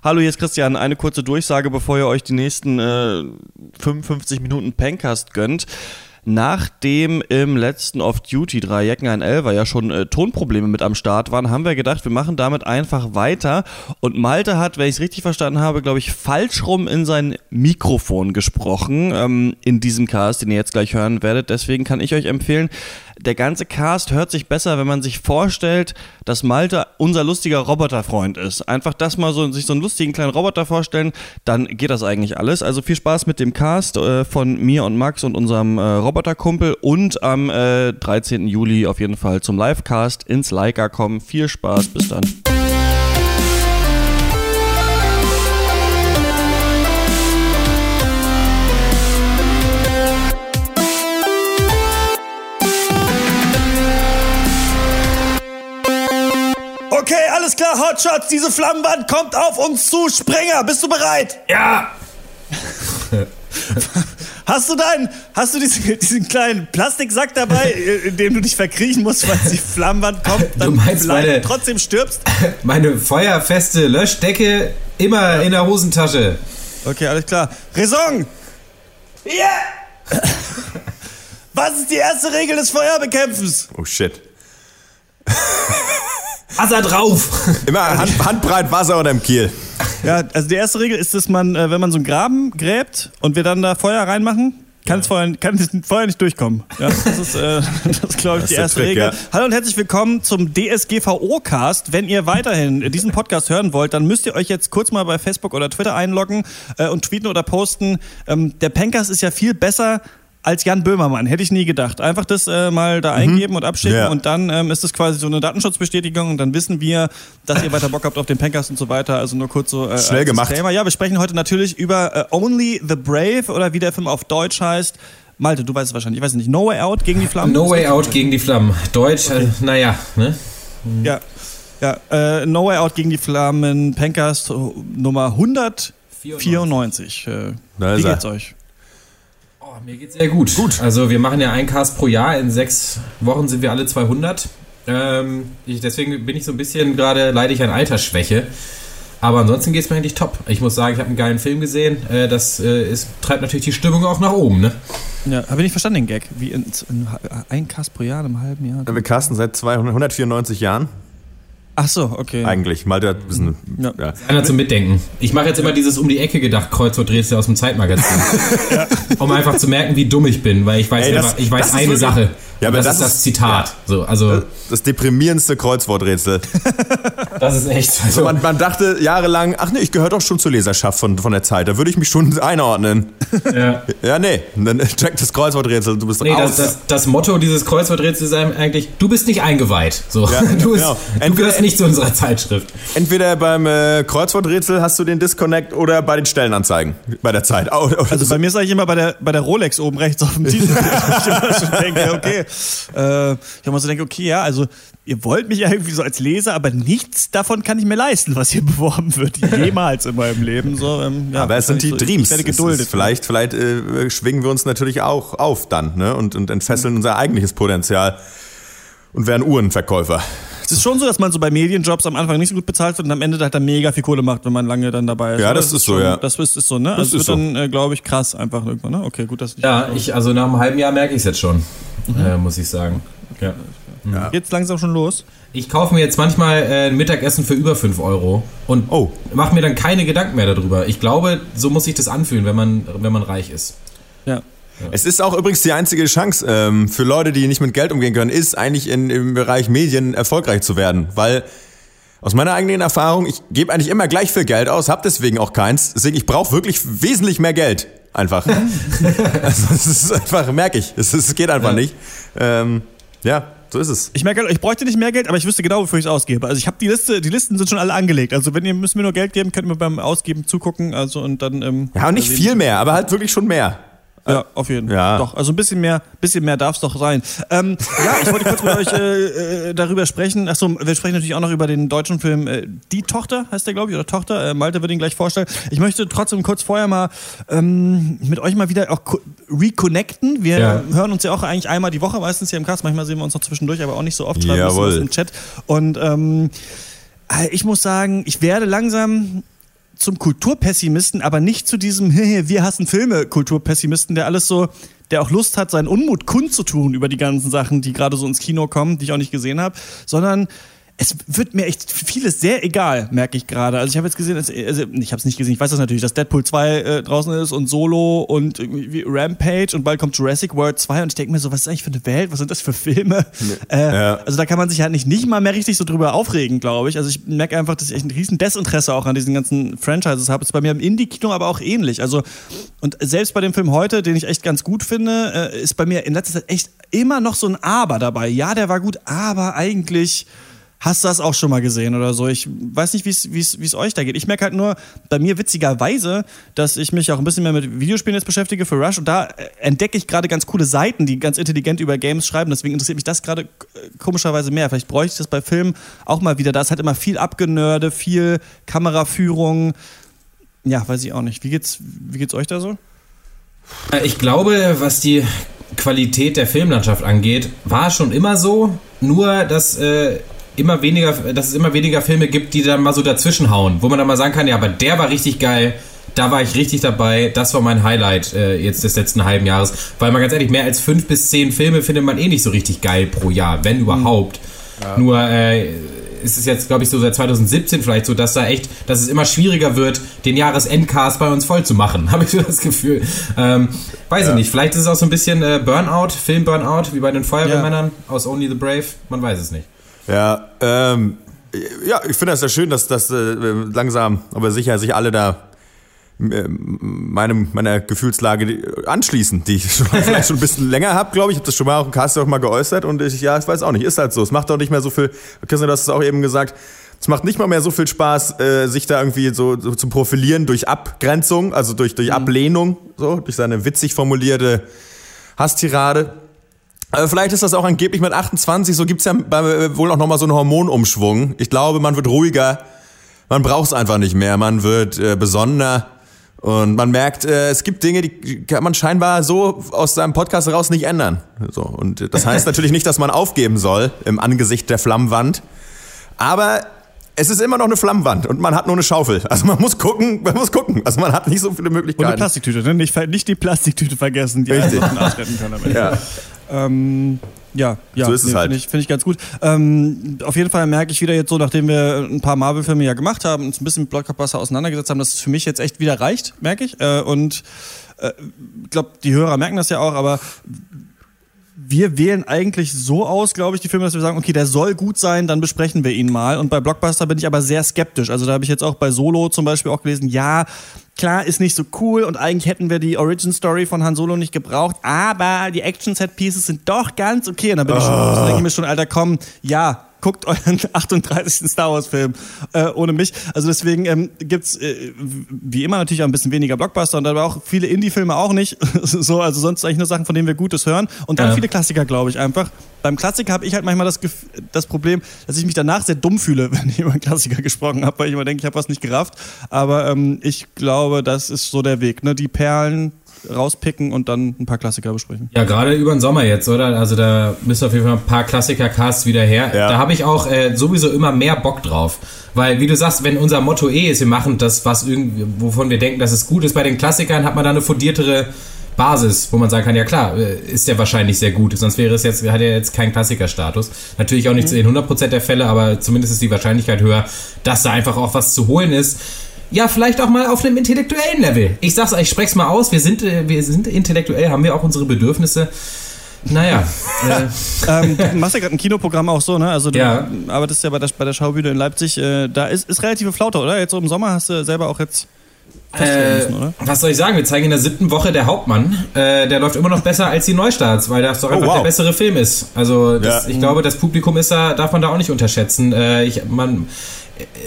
Hallo, hier ist Christian. Eine kurze Durchsage, bevor ihr euch die nächsten äh, 55 Minuten Pencast gönnt. Nachdem im letzten Off-Duty drei Jecken ein Elfer ja schon äh, Tonprobleme mit am Start waren, haben wir gedacht, wir machen damit einfach weiter. Und Malte hat, wenn ich es richtig verstanden habe, glaube ich, falsch rum in sein Mikrofon gesprochen ähm, in diesem Cast, den ihr jetzt gleich hören werdet. Deswegen kann ich euch empfehlen, der ganze Cast hört sich besser, wenn man sich vorstellt, dass Malte unser lustiger Roboterfreund ist. Einfach das mal so, sich so einen lustigen kleinen Roboter vorstellen, dann geht das eigentlich alles. Also viel Spaß mit dem Cast äh, von mir und Max und unserem äh, Roboterkumpel und am äh, 13. Juli auf jeden Fall zum Livecast ins Leica kommen. Viel Spaß, bis dann. Okay, alles klar, Hotshots, diese Flammenwand kommt auf uns zu. Springer, bist du bereit? Ja! Hast du deinen, hast du diesen, diesen kleinen Plastiksack dabei, in dem du dich verkriechen musst, weil die Flammenwand kommt, dann Du meinst meine- trotzdem stirbst? Meine feuerfeste Löschdecke immer in der Hosentasche. Okay, alles klar. Raison! Ja! Was ist die erste Regel des Feuerbekämpfens? Oh shit. Wasser drauf! Immer Hand, handbreit Wasser unter dem Kiel. Ja, also die erste Regel ist, dass man, äh, wenn man so einen Graben gräbt und wir dann da Feuer reinmachen, kann, das Feuer, kann das Feuer nicht durchkommen. Ja, das ist, äh, das glaube ich, Das die erste Trick, Regel. ja. Hallo und herzlich willkommen zum DSGVO-Cast. Wenn ihr weiterhin diesen Podcast hören wollt, dann müsst ihr euch jetzt kurz mal bei Facebook oder Twitter einloggen äh, und tweeten oder posten. Ähm, der Pencast ist ja viel besser als Jan Böhmermann, hätte ich nie gedacht. Einfach das äh, mal da eingeben und abschicken Ja. und dann ähm, ist das quasi so eine Datenschutzbestätigung und dann wissen wir, dass ihr weiter Bock habt auf den Pencast und so weiter. Also nur kurz so äh, Schnell gemacht. Disclaimer. Ja, wir sprechen heute natürlich über äh, Only the Brave oder wie der Film auf Deutsch heißt. Malte, du weißt es wahrscheinlich, ich weiß nicht, No Way Out gegen die Flammen? No way out gegen die Flammen. Deutsch, äh, naja, ne? Ja, ja äh, No Way Out gegen die Flammen, Pencast äh, Nummer 194. Äh, Da wie ist er. geht's euch? Oh, mir geht's sehr gut. Gut. Also wir machen ja einen Cast pro Jahr. In sechs Wochen sind wir alle 200. Ähm, ich, deswegen bin ich so ein bisschen gerade, leide ich an Altersschwäche. Aber ansonsten geht's mir eigentlich top. Ich muss sagen, ich habe einen geilen Film gesehen. Äh, das äh, ist, treibt natürlich die Stimmung auch nach oben, ne? Ja, habe ich nicht verstanden, den Gag. Wie in, in, ein Cast pro Jahr, in einem halben Jahr? Wir casten seit 200, 194 Jahren. Ach so, okay. Eigentlich. Malte hat ein bisschen. Ja. Ja. Einer zum Mitdenken. Ich mache jetzt immer dieses um die Ecke gedacht Kreuzworträtsel aus dem Zeitmagazin. Um einfach zu merken, wie dumm ich bin, weil ich weiß, Ey, das- einfach, ich weiß das eine wirklich- Sache. Ja, Und aber das, das ist das Zitat. So, also Das deprimierendste Kreuzworträtsel. das ist echt. So, Also, man, man dachte jahrelang, ach nee, ich gehöre doch schon zur Leserschaft von, von der Zeit. Da würde ich mich schon einordnen. ja. Ja, nee. Dann checkt das Kreuzworträtsel, du bist Nee, raus. das, das, das Motto dieses Kreuzworträtsels ist eigentlich, du bist nicht eingeweiht. So, Ja, du, bist, genau. du gehörst nicht zu unserer Zeitschrift. Entweder beim äh, Kreuzworträtsel hast du den Disconnect oder bei den Stellenanzeigen bei der Zeit. Au- au- Also bei mir ist eigentlich immer bei der, bei der Rolex oben rechts auf dem Titel. ich denke, okay. Äh, ich immer so denke, okay, ja, also ihr wollt mich ja irgendwie so als Leser, aber nichts davon kann ich mir leisten, was hier beworben wird. Jemals in meinem Leben. So, ähm, ja, Aber es sind die so, Dreams. Ich geduldet. ist Vielleicht, vielleicht äh, schwingen wir uns natürlich auch auf dann ne? und, und entfesseln unser eigentliches Potenzial und werden Uhrenverkäufer. Es ist schon so, dass man so bei Medienjobs am Anfang nicht so gut bezahlt wird und am Ende halt dann mega viel Kohle macht, wenn man lange dann dabei ist. Ja, Oder? das ist so, schon, ja. Das ist, ist so, ne? Also es ist wird so. dann, äh, glaube ich, krass einfach irgendwann, ne? Okay, gut, dass ich. Ja, ich, also nach einem halben Jahr merke ich es jetzt schon, Mhm. äh, muss ich sagen. Ja. Geht's langsam schon los? Ich kaufe mir jetzt manchmal äh, ein Mittagessen für über 5 Euro und Oh. mache mir dann keine Gedanken mehr darüber. Ich glaube, so muss sich das anfühlen, wenn man, wenn man reich ist. Ja. Es ist auch übrigens die einzige Chance ähm, für Leute, die nicht mit Geld umgehen können, ist eigentlich in, im Bereich Medien erfolgreich zu werden. Weil aus meiner eigenen Erfahrung, ich gebe eigentlich immer gleich viel Geld aus, habe deswegen auch keins. Deswegen, ich brauche wirklich wesentlich mehr Geld. Einfach. also, es ist einfach, merke ich. Es, geht einfach nicht. Ähm, ja, so ist es. Ich merke, ich bräuchte nicht mehr Geld, aber ich wüsste genau, wofür ich es ausgebe. Also ich habe die Liste, die Listen sind schon alle angelegt. Also wenn ihr müsst mir nur Geld geben, könnt ihr mir beim Ausgeben zugucken. Also und dann. Ähm, Ja, und nicht viel mehr, aber halt wirklich schon mehr. Ja, auf jeden Fall. Ja. Doch, also ein bisschen mehr, bisschen mehr darf es doch sein. Ähm, ja, ich wollte kurz mit euch äh, äh, darüber sprechen. Achso, wir sprechen natürlich auch noch über den deutschen Film äh, Die Tochter, heißt der, glaube ich, oder Tochter. Äh, Malte wird ihn gleich vorstellen. Ich möchte trotzdem kurz vorher mal ähm, mit euch mal wieder auch co- reconnecten. Wir Ja. hören uns ja auch eigentlich einmal die Woche meistens hier im Cast. Manchmal sehen wir uns noch zwischendurch, aber auch nicht so oft. Schreiben Jawohl. uns im Chat. Und ähm, äh, ich muss sagen, ich werde langsam zum Kulturpessimisten, aber nicht zu diesem wir hassen Filme Kulturpessimisten, der alles so der auch Lust hat, seinen Unmut kundzutun über die ganzen Sachen, die gerade so ins Kino kommen, die ich auch nicht gesehen habe, sondern es wird mir echt vieles sehr egal, merke ich gerade. Also ich habe jetzt gesehen, also ich habe es nicht gesehen, ich weiß das natürlich, dass Deadpool 2 äh, draußen ist und Solo und irgendwie Rampage und bald kommt Jurassic World 2 und ich denke mir so, was ist eigentlich für eine Welt, was sind das für Filme? Nee. Äh, ja. Also da kann man sich halt nicht, nicht mal mehr richtig so drüber aufregen, glaube ich. Also ich merke einfach, dass ich echt ein riesen Desinteresse auch an diesen ganzen Franchises habe. Ist bei mir im Indie-Kino aber auch ähnlich. Also und selbst bei dem Film heute, den ich echt ganz gut finde, äh, ist bei mir in letzter Zeit echt immer noch so ein Aber dabei. Ja, der war gut, aber eigentlich Hast du das auch schon mal gesehen oder so? Ich weiß nicht, wie es euch da geht. Ich merke halt nur bei mir witzigerweise, dass ich mich auch ein bisschen mehr mit Videospielen jetzt beschäftige für Rush und da äh, entdecke ich gerade ganz coole Seiten, die ganz intelligent über Games schreiben. Deswegen interessiert mich das gerade äh, komischerweise mehr. Vielleicht bräuchte ich das bei Filmen auch mal wieder. Da ist halt immer viel Abgenörde, viel Kameraführung. Ja, weiß ich auch nicht. Wie geht's, wie geht's euch da so? Äh, ich glaube, was die Qualität der Filmlandschaft angeht, war schon immer so. Nur, dass äh, immer weniger, dass es immer weniger Filme gibt, die dann mal so dazwischen hauen, wo man dann mal sagen kann, ja, aber der war richtig geil, da war ich richtig dabei, das war mein Highlight äh, jetzt des letzten halben Jahres. Weil man ganz ehrlich, mehr als fünf bis zehn Filme findet man eh nicht so richtig geil pro Jahr, wenn überhaupt. Ja. Nur äh, ist es jetzt, glaube ich, so seit 2017 vielleicht so, dass da echt, dass es immer schwieriger wird, den Jahresendcast bei uns voll zu machen, habe ich so das Gefühl. Ähm, weiß ja. ich nicht, vielleicht ist es auch so ein bisschen äh, Burnout, Film-Burnout, wie bei den Feuerwehrmännern ja. aus Only the Brave, man weiß es nicht. Ja, ähm, ja, ich finde das ja schön, dass, dass äh, langsam, aber sicher sich alle da äh, meinem, meiner Gefühlslage anschließen, die ich schon, vielleicht schon ein bisschen länger habe, glaube ich. Ich habe das schon mal auch im Cast auch mal geäußert und ich, ja, ich weiß auch nicht, ist halt so. Es macht doch nicht mehr so viel, Christian, du hast es auch eben gesagt, es macht nicht mal mehr so viel Spaß, äh, sich da irgendwie so, so zu profilieren durch Abgrenzung, also durch, durch mhm. Ablehnung, so, durch seine witzig formulierte Hasstirade. Aber vielleicht ist das auch angeblich mit 28, so gibt's ja bei, wohl auch nochmal so einen Hormonumschwung. Ich glaube, man wird ruhiger, man braucht es einfach nicht mehr, man wird äh, besonderer und man merkt, äh, es gibt Dinge, die kann man scheinbar so aus seinem Podcast heraus nicht ändern. So, und das heißt natürlich nicht, dass man aufgeben soll im Angesicht der Flammwand, aber es ist immer noch eine Flammwand und man hat nur eine Schaufel. Also man muss gucken, man muss gucken. Also man hat nicht so viele Möglichkeiten. Und eine Plastiktüte, ne? nicht, nicht die Plastiktüte vergessen, die Richtig. einen kann. Ja. Ähm, ja, ja, so ist es nee, halt. Finde ich, find ich ganz gut. Ähm, auf jeden Fall merke ich wieder jetzt so, nachdem wir ein paar Marvel-Filme ja gemacht haben, uns ein bisschen mit Blockbuster auseinandergesetzt haben, dass es für mich jetzt echt wieder reicht, merke ich. Äh, und äh, ich glaube, die Hörer merken das ja auch, aber wir wählen eigentlich so aus, glaube ich, die Filme, dass wir sagen, okay, der soll gut sein, dann besprechen wir ihn mal. Und bei Blockbuster bin ich aber sehr skeptisch. Also da habe ich jetzt auch bei Solo zum Beispiel auch gelesen, ja, klar, ist nicht so cool und eigentlich hätten wir die Origin Story von Han Solo nicht gebraucht, aber die Action Set Pieces sind doch ganz okay. Und dann bin oh. ich schon, so denke ich mir schon, Alter, komm, ja, guckt euren 38. Star Wars-Film äh, ohne mich. Also deswegen ähm, gibt's äh, wie immer natürlich auch ein bisschen weniger Blockbuster und aber auch viele Indie-Filme auch nicht. so, also sonst eigentlich nur Sachen, von denen wir Gutes hören. Und dann ja. viele Klassiker, glaube ich, einfach. Beim Klassiker habe ich halt manchmal das, das Problem, dass ich mich danach sehr dumm fühle, wenn ich über einen Klassiker gesprochen habe, weil ich immer denke, ich habe was nicht gerafft. Aber ähm, ich glaube, das ist so der Weg. Ne? Die Perlen rauspicken und dann ein paar Klassiker besprechen. Ja, gerade über den Sommer jetzt, oder? Also da müssen auf jeden Fall ein paar Klassiker-Casts wieder her. Ja. Da habe ich auch äh, sowieso immer mehr Bock drauf. Weil, wie du sagst, wenn unser Motto eh ist, wir machen das, was irgendwie, wovon wir denken, dass es gut ist bei den Klassikern, hat man da eine fundiertere Basis, wo man sagen kann, ja klar, äh, ist der wahrscheinlich sehr gut. Sonst wäre es jetzt, hat er jetzt keinen Klassikerstatus. Natürlich auch nicht mhm. in 100% der Fälle, aber zumindest ist die Wahrscheinlichkeit höher, dass da einfach auch was zu holen ist ja, vielleicht auch mal auf einem intellektuellen Level. Ich sag's euch, ich spreche mal aus, wir sind, äh, wir sind intellektuell, haben wir auch unsere Bedürfnisse. Naja. äh. ähm, du machst ja gerade ein Kinoprogramm auch so, ne? Also du ja. arbeitest ja bei der, bei der Schaubühne in Leipzig. Äh, da ist, ist relative Flaute, oder? Jetzt so im Sommer hast du selber auch jetzt. Äh, müssen, was soll ich sagen? Wir zeigen in der siebten Woche der Hauptmann. Äh, der läuft immer noch besser als die Neustarts, weil das doch oh, einfach oh, wow. der bessere Film ist. Also das, ja. ich glaube, das Publikum ist da, darf man da auch nicht unterschätzen. Äh, ich, man,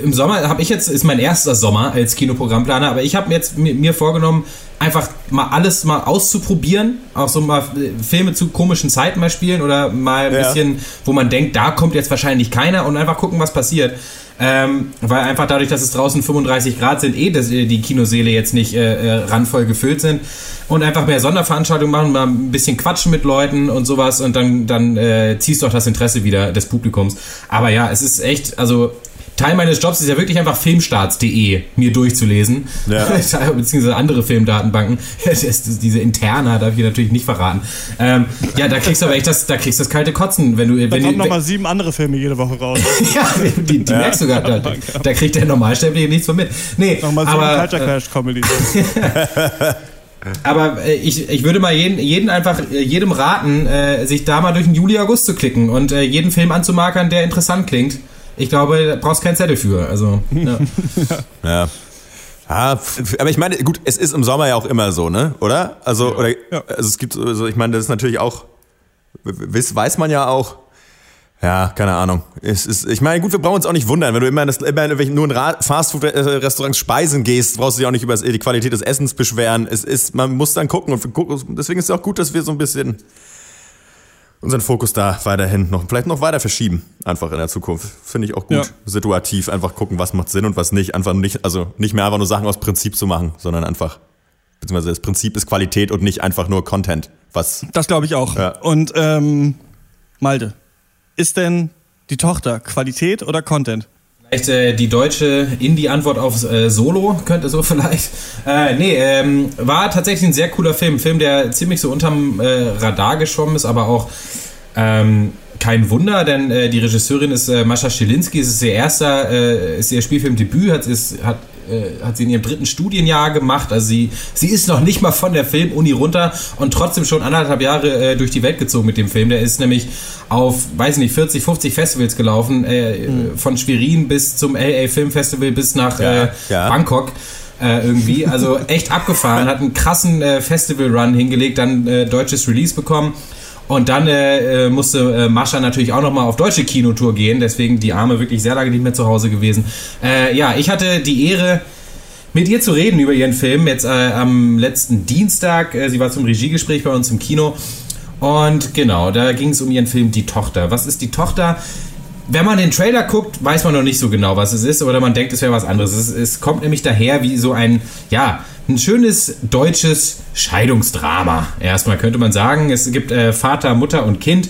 im Sommer habe ich jetzt, ist mein erster Sommer als Kinoprogrammplaner, aber ich habe jetzt mir, mir, vorgenommen, einfach mal alles mal auszuprobieren, auch so mal Filme zu komischen Zeiten mal spielen oder mal ein ja. bisschen, wo man denkt, da kommt jetzt wahrscheinlich keiner und einfach gucken, was passiert. Ähm, weil einfach dadurch, dass es draußen 35 Grad sind, eh dass äh, die Kinoseele jetzt nicht äh, äh, randvoll gefüllt sind und einfach mehr Sonderveranstaltungen machen, mal ein bisschen quatschen mit Leuten und sowas und dann, dann äh, ziehst du auch das Interesse wieder des Publikums. Aber ja, es ist echt, also Teil meines Jobs ist ja wirklich einfach filmstarts.de mir durchzulesen. Ja. Beziehungsweise andere Filmdatenbanken. Diese Interna darf ich hier natürlich nicht verraten. Ähm, ja, da kriegst du aber echt das, da kriegst du das kalte Kotzen, wenn du. Da wenn kommen nochmal sieben andere Filme jede Woche raus. ja, die, die merkst du gar da, da kriegt der Normalsterbliche nichts von mit. Nee, Nochmal sieben aber, Culture äh, Crash Comedy. aber äh, ich, ich würde mal jeden, jeden einfach, äh, jedem raten, sich da mal durch den Juli, August zu klicken und jeden Film anzumarkern, der interessant klingt. Ich glaube, da brauchst keinen Zettel für. Also, ja. Ja. Ah, aber ich meine, gut, es ist im Sommer ja auch immer so, ne? Oder? Also, oder, also es gibt, also ich meine, das ist natürlich auch, weiß, weiß man ja auch. Ja, keine Ahnung. Es ist, ich meine, gut, wir brauchen uns auch nicht wundern, wenn du immer, in das, immer in nur in Ra- Fastfood-Restaurants speisen gehst, brauchst du dich auch nicht über die Qualität des Essens beschweren. Es ist, man muss dann gucken und gucken. Deswegen ist es auch gut, dass wir so ein bisschen unseren Fokus da weiterhin noch, vielleicht noch weiter verschieben, einfach in der Zukunft. Finde ich auch gut. Ja. Situativ einfach gucken, was macht Sinn und was nicht. Einfach nicht, also nicht mehr einfach nur Sachen aus Prinzip zu machen, sondern einfach, beziehungsweise das Prinzip ist Qualität und nicht einfach nur Content. Was, Das glaube ich auch. Ja. Und ähm, Malte, ist denn die Tochter Qualität oder Content? Vielleicht äh, die deutsche Indie-Antwort auf äh, Solo, könnte so vielleicht. Äh, nee, ähm, war tatsächlich ein sehr cooler Film. Film, der ziemlich so unterm äh, Radar geschwommen ist, aber auch ähm, kein Wunder, denn äh, die Regisseurin ist äh, Mascha Schilinski. Es ist ihr erster, äh, ist ihr Spielfilmdebüt, hat, ist, hat, äh, hat sie in ihrem dritten Studienjahr gemacht. Also sie, sie ist noch nicht mal von der Filmuni runter und trotzdem schon anderthalb Jahre äh, durch die Welt gezogen mit dem Film. Der ist nämlich auf, weiß nicht, 40, 50 Festivals gelaufen, äh, von Schwerin bis zum LA Film Festival bis nach Ja, äh, ja. Bangkok. Äh, irgendwie, also echt abgefahren, hat einen krassen äh, Festival-Run hingelegt, dann äh, deutsches Release bekommen und dann äh, äh, musste äh, Mascha natürlich auch nochmal auf deutsche Kinotour gehen, deswegen die Arme wirklich sehr lange nicht mehr zu Hause gewesen. Äh, ja, ich hatte die Ehre, mit ihr zu reden über ihren Film, jetzt äh, am letzten Dienstag. Äh, sie war zum Regiegespräch bei uns im Kino. Und genau, da ging es um ihren Film Die Tochter. Was ist die Tochter? Wenn man den Trailer guckt, weiß man noch nicht so genau, was es ist, oder man denkt, es wäre was anderes. Es, es kommt nämlich daher wie so ein, ja, ein schönes deutsches Scheidungsdrama. Erstmal könnte man sagen, es gibt äh, Vater, Mutter und Kind.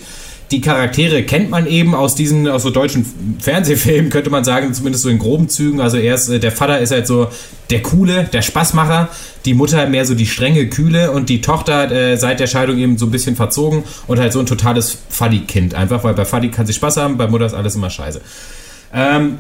Die Charaktere kennt man eben aus diesen, aus so deutschen Fernsehfilmen, könnte man sagen, zumindest so in groben Zügen. Also er ist, äh, der Vater ist halt so der Coole, der Spaßmacher, die Mutter mehr so die strenge, kühle und die Tochter äh, seit der Scheidung eben so ein bisschen verzogen und halt so ein totales Fuddy-Kind. Einfach, weil bei Fuddy kann sie Spaß haben, bei Mutter ist alles immer scheiße. Ähm,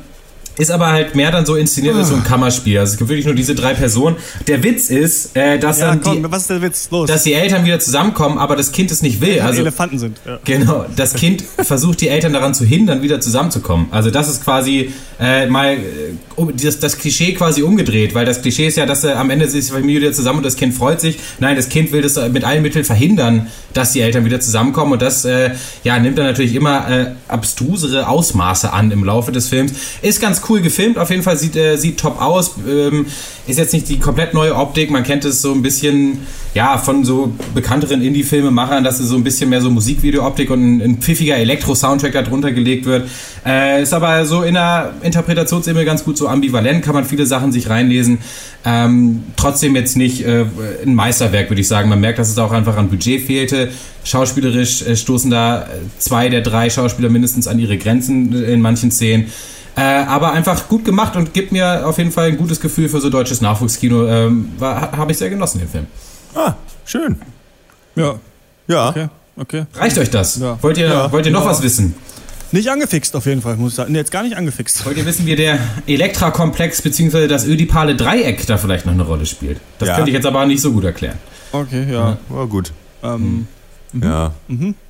ist aber halt mehr dann so inszeniert als so ein Kammerspiel. Also es gibt wirklich nur diese drei Personen. Der Witz ist, äh, dass Ja, dann komm, die, was ist der Witz? Los. dass die Eltern wieder zusammenkommen, aber das Kind es nicht will. also, Also Elefanten sind. Ja. Genau, das Kind versucht die Eltern daran zu hindern, wieder zusammenzukommen. Also das ist quasi äh, mal äh, das, das Klischee quasi umgedreht, weil das Klischee ist ja, dass äh, am Ende ist die Familie wieder zusammen und das Kind freut sich. Nein, das Kind will das äh, mit allen Mitteln verhindern, dass die Eltern wieder zusammenkommen und das äh, ja, nimmt dann natürlich immer äh, abstrusere Ausmaße an im Laufe des Films. Ist ganz cool gefilmt, auf jeden Fall sieht, äh, sieht top aus. Ähm, ist jetzt nicht die komplett neue Optik, man kennt es so ein bisschen ja, von so bekannteren Indie-Filmemachern, dass es so ein bisschen mehr so Musikvideo-Optik und ein, ein pfiffiger Elektro-Soundtrack da drunter gelegt wird. Äh, ist aber so in der Interpretationsebene ganz gut so ambivalent, kann man viele Sachen sich reinlesen. Ähm, trotzdem jetzt nicht äh, ein Meisterwerk, würde ich sagen. Man merkt, dass es auch einfach an Budget fehlte. Schauspielerisch äh, stoßen da zwei der drei Schauspieler mindestens an ihre Grenzen in manchen Szenen. Äh, aber einfach gut gemacht und gibt mir auf jeden Fall ein gutes Gefühl für so deutsches Nachwuchskino. Ähm, war- Habe ich sehr genossen, den Film. ah, schön. ja, Ja. okay, okay. Reicht euch das? Ja. Wollt, ihr, Ja. wollt ihr noch Ja. was wissen? Nicht angefixt auf jeden Fall, muss ich sagen. Nee, jetzt gar nicht angefixt. Wollt ihr wissen, wie der Elektra-Komplex bzw. das ödipale Dreieck da vielleicht noch eine Rolle spielt? Das Ja. könnte ich jetzt aber nicht so gut erklären. Okay, ja. Oh, gut. Ähm, Ja.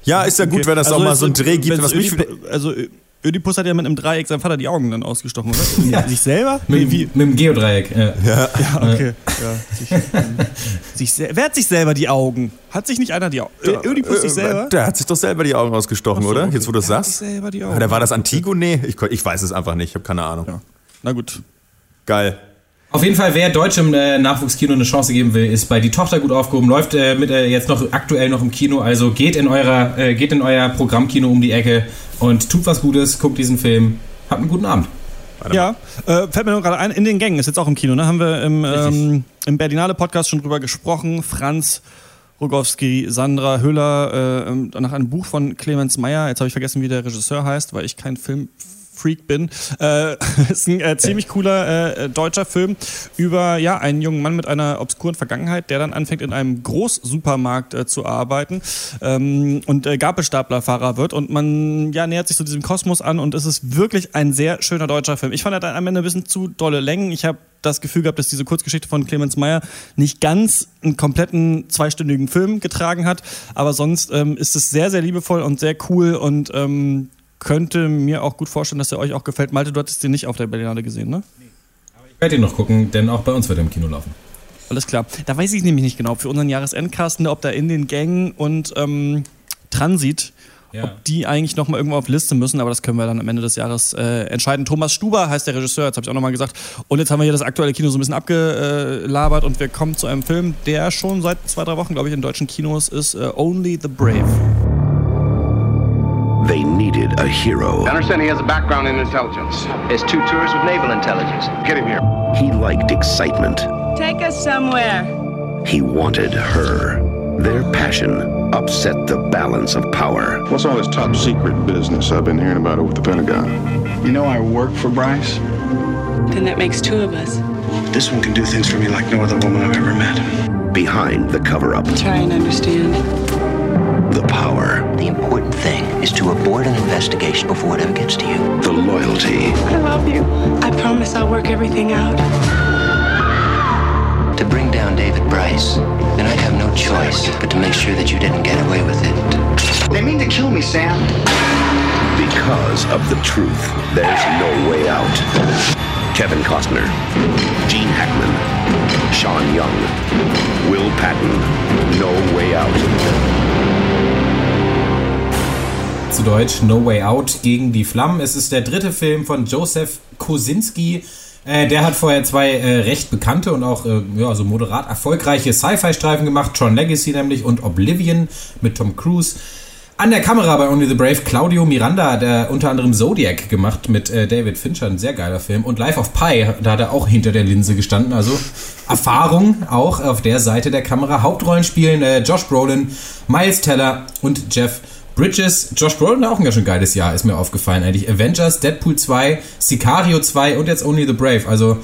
Ja, ist ja gut, okay. wenn das Also auch mal ist- so ein Dreh gibt, was mich Also Ö- Ödipus hat ja mit einem Dreieck seinem Vater die Augen dann ausgestochen, oder? Ja. Sich selber? Mit, Nee, wie? mit dem Geodreieck. Ja. Ja, okay. Ja, sich, ähm, sich, wer hat sich selber die Augen? Hat sich nicht einer die Augen? Ö- Ödipus sich selber? Der hat sich doch selber die Augen ausgestochen, so, oder? okay. Jetzt, wo du das Der hat sich sagst. selber die Augen. Oder war das Antigone? Ich, ich weiß es einfach nicht, ich habe keine Ahnung. Ja. Na gut. Geil. Auf jeden Fall, wer deutschem äh, Nachwuchskino eine Chance geben will, ist bei Die Tochter gut aufgehoben, läuft äh, mit, äh, jetzt noch aktuell noch im Kino. Also geht in, eurer, äh, geht in euer Programmkino um die Ecke und tut was Gutes, guckt diesen Film. Habt einen guten Abend. Ja, äh, fällt mir nur gerade ein, in den Gängen ist jetzt auch im Kino, ne? Haben wir im, ähm, im Berlinale Podcast schon drüber gesprochen. Franz Rogowski, Sandra Hüller, äh, ähm, nach einem Buch von Clemens Meyer. Jetzt habe ich vergessen, wie der Regisseur heißt, weil ich kein Freak bin. Äh, ist ein äh, ziemlich cooler äh, deutscher Film über ja, einen jungen Mann mit einer obskuren Vergangenheit, der dann anfängt in einem Großsupermarkt äh, zu arbeiten ähm, und äh, Gabelstaplerfahrer wird und man ja, nähert sich zu so diesem Kosmos an und es ist wirklich ein sehr schöner deutscher Film. Ich fand er dann am Ende ein bisschen zu dolle Längen. Ich habe das Gefühl gehabt, dass diese Kurzgeschichte von Clemens Meyer nicht ganz einen kompletten zweistündigen Film getragen hat, aber sonst ähm, ist es sehr, sehr liebevoll und sehr cool und ähm, könnte mir auch gut vorstellen, dass er euch auch gefällt. Malte, du hattest den nicht auf der Berlinale gesehen, ne? Ich werde ihn noch gucken, denn auch bei uns wird er im Kino laufen. Alles klar. Da weiß ich nämlich nicht genau, für unseren Jahresendcast, ne, ob da in den Gängen und ähm, Transit ja. ob die eigentlich nochmal irgendwo auf Liste müssen, aber das können wir dann am Ende des Jahres äh, entscheiden. Thomas Stuber heißt der Regisseur, jetzt habe ich auch nochmal gesagt. Und jetzt haben wir hier das aktuelle Kino so ein bisschen abgelabert und wir kommen zu einem Film, der schon seit zwei, drei Wochen, glaube ich, in deutschen Kinos ist, uh, Only the Brave. They needed a hero. I understand he has a background in intelligence. Has two tours with naval intelligence. Get him here. He liked excitement. Take us somewhere. He wanted her. Their passion upset the balance of power. What's all this top secret business I've been hearing about over the Pentagon? You know I work for Bryce? Then that makes two of us. This one can do things for me like no other woman I've ever met. Behind the cover up. Try and understand. The power. The important thing is to abort an investigation before it ever gets to you. The loyalty. I love you. I promise I'll work everything out. To bring down David Bryce, then I'd have no choice but to make sure that you didn't get away with it. They mean to kill me, Sam. Because of the truth, there's no way out. Kevin Costner, Gene Hackman, Sean Young, Will Patton, No Way Out. Zu Deutsch No Way Out gegen die Flammen. Es ist der dritte Film von Joseph Kosinski. Äh, der hat vorher zwei äh, recht bekannte und auch äh, ja, so moderat erfolgreiche Sci-Fi-Streifen gemacht. Tron Legacy nämlich und Oblivion mit Tom Cruise. An der Kamera bei Only the Brave Claudio Miranda, der unter anderem Zodiac gemacht mit äh, David Fincher, ein sehr geiler Film. Und Life of Pi, da hat er auch hinter der Linse gestanden. Also Erfahrung auch auf der Seite der Kamera. Hauptrollen spielen äh, Josh Brolin, Miles Teller und Jeff Bridges. Josh Brolin auch ein ganz schön geiles Jahr, ist mir aufgefallen eigentlich. Avengers, Deadpool 2, Sicario 2 und jetzt Only the Brave. Also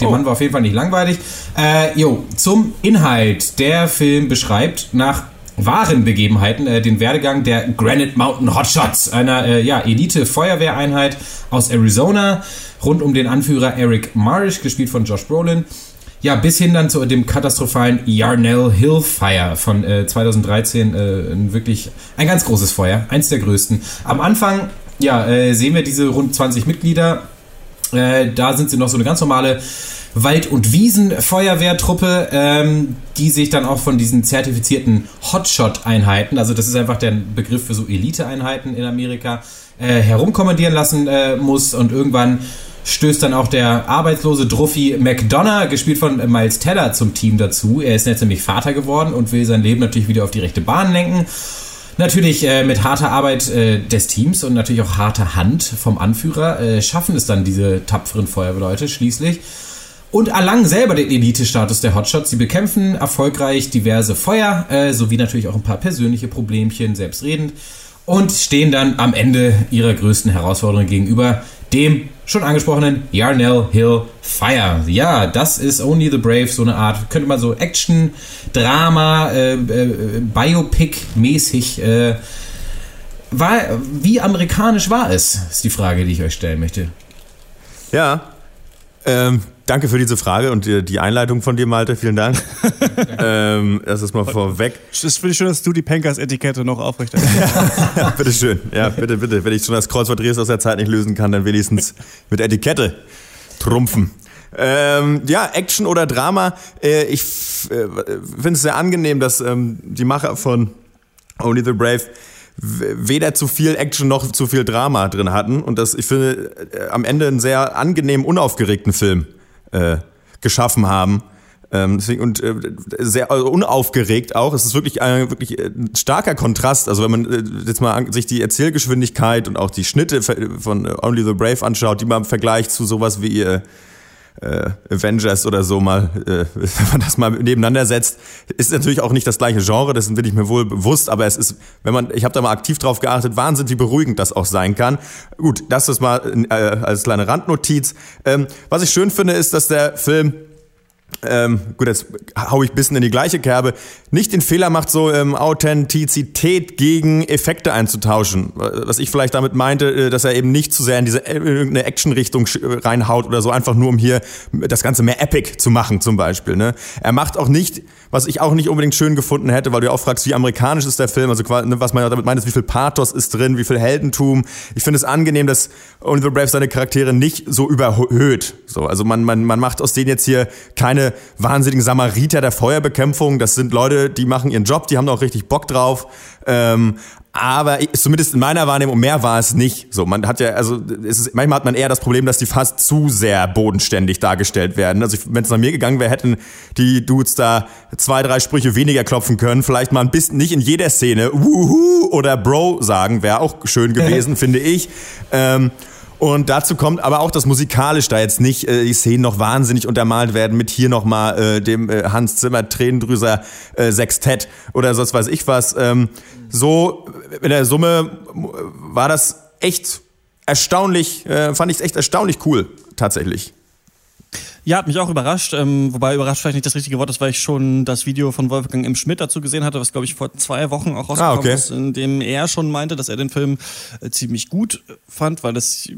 der Oh. Mann war auf jeden Fall nicht langweilig. Äh, jo, zum Inhalt. Der Film beschreibt nach wahren Begebenheiten äh, den Werdegang der Granite Mountain Hotshots, einer äh, ja, Elite-Feuerwehreinheit aus Arizona, rund um den Anführer Eric Marish, gespielt von Josh Brolin. Ja, bis hin dann zu dem katastrophalen Yarnell Hill Fire von äh, 2013. Äh, wirklich ein ganz großes Feuer, eins der größten. Am Anfang, ja, äh, sehen wir diese rund 20 Mitglieder. Äh, da sind sie noch so eine ganz normale Wald- und Wiesenfeuerwehrtruppe, ähm, die sich dann auch von diesen zertifizierten Hotshot-Einheiten, also das ist einfach der Begriff für so Elite-Einheiten in Amerika, äh, herumkommandieren lassen äh, muss und irgendwann stößt dann auch der arbeitslose Druffi McDonough, gespielt von Miles Teller, zum Team dazu. Er ist jetzt nämlich Vater geworden und will sein Leben natürlich wieder auf die rechte Bahn lenken. Natürlich äh, mit harter Arbeit äh, des Teams und natürlich auch harter Hand vom Anführer äh, schaffen es dann diese tapferen Feuerwehrleute schließlich und erlangen selber den Elite-Status der Hotshots. Sie bekämpfen erfolgreich diverse Feuer, äh, sowie natürlich auch ein paar persönliche Problemchen, selbstredend, und stehen dann am Ende ihrer größten Herausforderung gegenüber dem schon angesprochenen Yarnell Hill Fire. Ja, das ist Only the Brave, so eine Art, könnte man so Action, Drama, äh, äh, Biopic-mäßig. Äh, wie amerikanisch war es, ist die Frage, die ich euch stellen möchte. Ja. Ähm, danke für diese Frage und die, Einleitung von dir, Malte. Vielen Dank. ähm, das ist mal vorweg. Das finde ich schön, dass du die Pankers-Etikette noch aufrechterhältst. bitte schön. Ja, bitte, bitte. Wenn ich schon das Kreuzworträtsel aus der Zeit nicht lösen kann, dann wenigstens mit Etikette trumpfen. Ähm, ja, Action oder Drama. Äh, ich äh, finde es sehr angenehm, dass ähm, die Macher von Only the Brave weder zu viel Action noch zu viel Drama drin hatten und dass ich finde äh, am Ende einen sehr angenehmen, unaufgeregten Film äh, geschaffen haben. Ähm, deswegen, und äh, sehr also unaufgeregt auch. Es ist wirklich, äh, wirklich äh, ein starker Kontrast. Also wenn man äh, jetzt mal an, sich die Erzählgeschwindigkeit und auch die Schnitte von äh, Only the Brave anschaut, die man im Vergleich zu sowas wie äh, Avengers oder so mal, äh, wenn man das mal nebeneinander setzt, ist natürlich auch nicht das gleiche Genre, dessen bin ich mir wohl bewusst, aber es ist, wenn man, ich habe da mal aktiv drauf geachtet, Wahnsinn, wie beruhigend das auch sein kann. Gut, das ist mal äh, als kleine Randnotiz. Ähm, was ich schön finde, ist, dass der Film ähm, gut, jetzt hau ich ein bisschen in die gleiche Kerbe, nicht den Fehler macht, so ähm, Authentizität gegen Effekte einzutauschen. Was ich vielleicht damit meinte, äh, dass er eben nicht zu sehr in diese äh, irgendeine Action-Richtung reinhaut oder so, einfach nur um hier das Ganze mehr epic zu machen, zum Beispiel. Ne? Er macht auch nicht, was ich auch nicht unbedingt schön gefunden hätte, weil du ja auch fragst, wie amerikanisch ist der Film, also ne, was man damit meint, ist, wie viel Pathos ist drin, wie viel Heldentum. Ich finde es angenehm, dass Only Brave seine Charaktere nicht so überhöht. So, also man, man, man macht aus denen jetzt hier keine wahnsinnigen Samariter der Feuerbekämpfung. Das sind Leute, die machen ihren Job, die haben auch richtig Bock drauf. Ähm, aber zumindest in meiner Wahrnehmung, mehr war es nicht. So, man hat ja, also es ist, manchmal hat man eher das Problem, dass die fast zu sehr bodenständig dargestellt werden. Also wenn es nach mir gegangen wäre, hätten die Dudes da zwei, drei Sprüche weniger klopfen können. Vielleicht mal ein bisschen nicht in jeder Szene Wuhu oder Bro sagen, wäre auch schön gewesen, finde ich. Ähm, und dazu kommt aber auch, dass musikalisch da jetzt nicht äh, die Szenen noch wahnsinnig untermalt werden mit hier nochmal äh, dem äh, Hans Zimmer Tränendrüser äh, Sextett oder sonst weiß ich was. Ähm, so in der Summe war das echt erstaunlich, äh, fand ich es echt erstaunlich cool, tatsächlich. Ja, hat mich auch überrascht. Ähm, wobei überrascht vielleicht nicht das richtige Wort ist, weil ich schon das Video von Wolfgang M. Schmidt dazu gesehen hatte, was glaube ich vor zwei Wochen auch rausgekommen ah, okay. ist, in dem er schon meinte, dass er den Film äh, ziemlich gut fand, weil das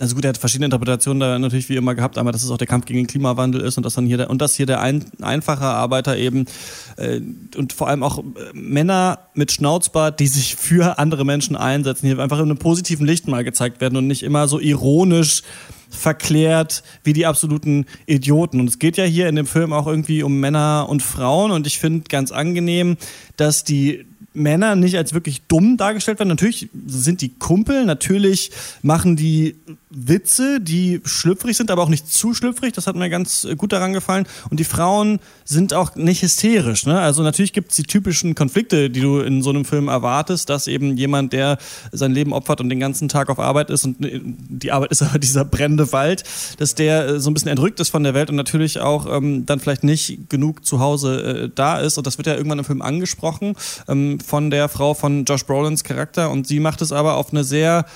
also gut, er hat verschiedene Interpretationen da natürlich wie immer gehabt, aber dass es auch der Kampf gegen den Klimawandel ist und dass dann hier der, und dass hier der ein, einfache Arbeiter eben äh, und vor allem auch äh, Männer mit Schnauzbart, die sich für andere Menschen einsetzen, hier einfach in einem positiven Licht mal gezeigt werden und nicht immer so ironisch verklärt wie die absoluten Idioten. Und es geht ja hier in dem Film auch irgendwie um Männer und Frauen und ich finde ganz angenehm, dass die Männer nicht als wirklich dumm dargestellt werden. Natürlich sind die Kumpel, natürlich machen die Witze, die schlüpfrig sind, aber auch nicht zu schlüpfrig. Das hat mir ganz gut daran gefallen. Und die Frauen sind auch nicht hysterisch. Ne? Also natürlich gibt es die typischen Konflikte, die du in so einem Film erwartest, dass eben jemand, der sein Leben opfert und den ganzen Tag auf Arbeit ist und die Arbeit ist aber dieser brennende Wald, dass der äh, so ein bisschen entrückt ist von der Welt und natürlich auch ähm, dann vielleicht nicht genug zu Hause äh, da ist. Und das wird ja irgendwann im Film angesprochen ähm, von der Frau von Josh Brolins Charakter und sie macht es aber auf eine sehr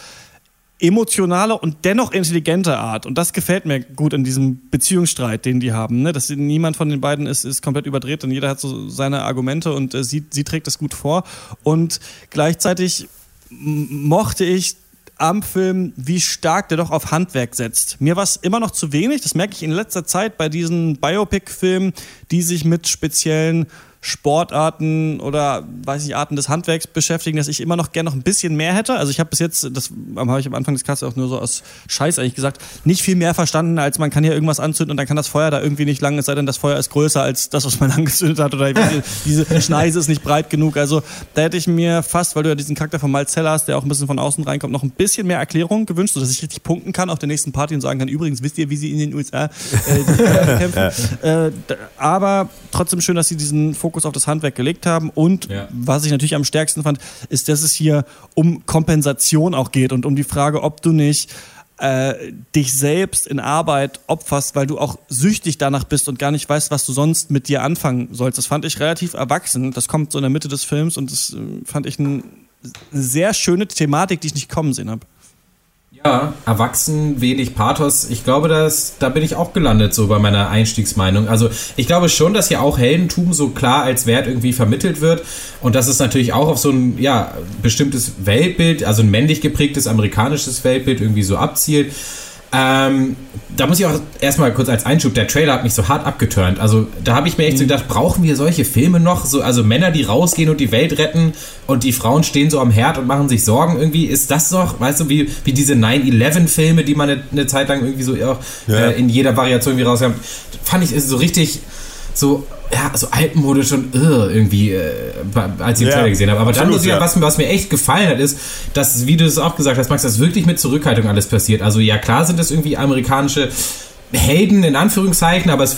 emotionale und dennoch intelligente Art. Und das gefällt mir gut in diesem Beziehungsstreit, den die haben. Ne? Dass niemand von den beiden ist, ist komplett überdreht und jeder hat so seine Argumente und äh, sie, sie trägt das gut vor. Und gleichzeitig mochte ich am Film, wie stark der doch auf Handwerk setzt. Mir war es immer noch zu wenig, das merke ich in letzter Zeit bei diesen Biopic-Filmen, die sich mit speziellen Sportarten oder weiß ich Arten des Handwerks beschäftigen, dass ich immer noch gerne noch ein bisschen mehr hätte. Also ich habe bis jetzt, das habe ich am Anfang des Casts auch nur so aus Scheiß eigentlich gesagt, nicht viel mehr verstanden, als man kann hier irgendwas anzünden und dann kann das Feuer da irgendwie nicht lang, es sei denn, das Feuer ist größer als das, was man angezündet hat oder diese Schneise ist nicht breit genug. Also da hätte ich mir fast, weil du ja diesen Charakter von Malzella hast, der auch ein bisschen von außen reinkommt, noch ein bisschen mehr Erklärung gewünscht, sodass ich richtig punkten kann auf der nächsten Party und sagen kann, übrigens, wisst ihr, wie sie in den USA äh, kämpfen? äh, aber trotzdem schön, dass sie diesen Fokus Fokus auf das Handwerk gelegt haben. Und ja. was ich natürlich am stärksten fand, ist, dass es hier um Kompensation auch geht und um die Frage, ob du nicht äh, dich selbst in Arbeit opferst, weil du auch süchtig danach bist und gar nicht weißt, was du sonst mit dir anfangen sollst. Das fand ich relativ erwachsen. Das kommt so in der Mitte des Films und das äh, fand ich eine sehr schöne Thematik, die ich nicht kommen sehen habe. Ja, erwachsen, wenig Pathos. Ich glaube, dass, da bin ich auch gelandet, so bei meiner Einstiegsmeinung. Also ich glaube schon, dass hier auch Heldentum so klar als Wert irgendwie vermittelt wird und dass es natürlich auch auf so ein ja, bestimmtes Weltbild, also ein männlich geprägtes amerikanisches Weltbild irgendwie so abzielt. Ähm, da muss ich auch erstmal kurz als Einschub, der Trailer hat mich so hart abgeturnt. Also da habe ich mir echt so mhm. gedacht, brauchen wir solche Filme noch? So, also Männer, die rausgehen und die Welt retten und die Frauen stehen so am Herd und machen sich Sorgen irgendwie. Ist das doch, weißt du, wie, wie diese 9-11-Filme, die man eine, eine, Zeit lang irgendwie so auch, ja. äh, in jeder Variation irgendwie rauskam. Fand ich so richtig so ja, so altmodisch und uh, irgendwie, äh, als ich den ja, Trailer gesehen habe. Aber absolut, dann muss ich, ja. was, was mir echt gefallen hat, ist, dass, wie du es auch gesagt hast, Max, dass wirklich mit Zurückhaltung alles passiert. Also ja, klar sind das irgendwie amerikanische Helden in Anführungszeichen, aber es,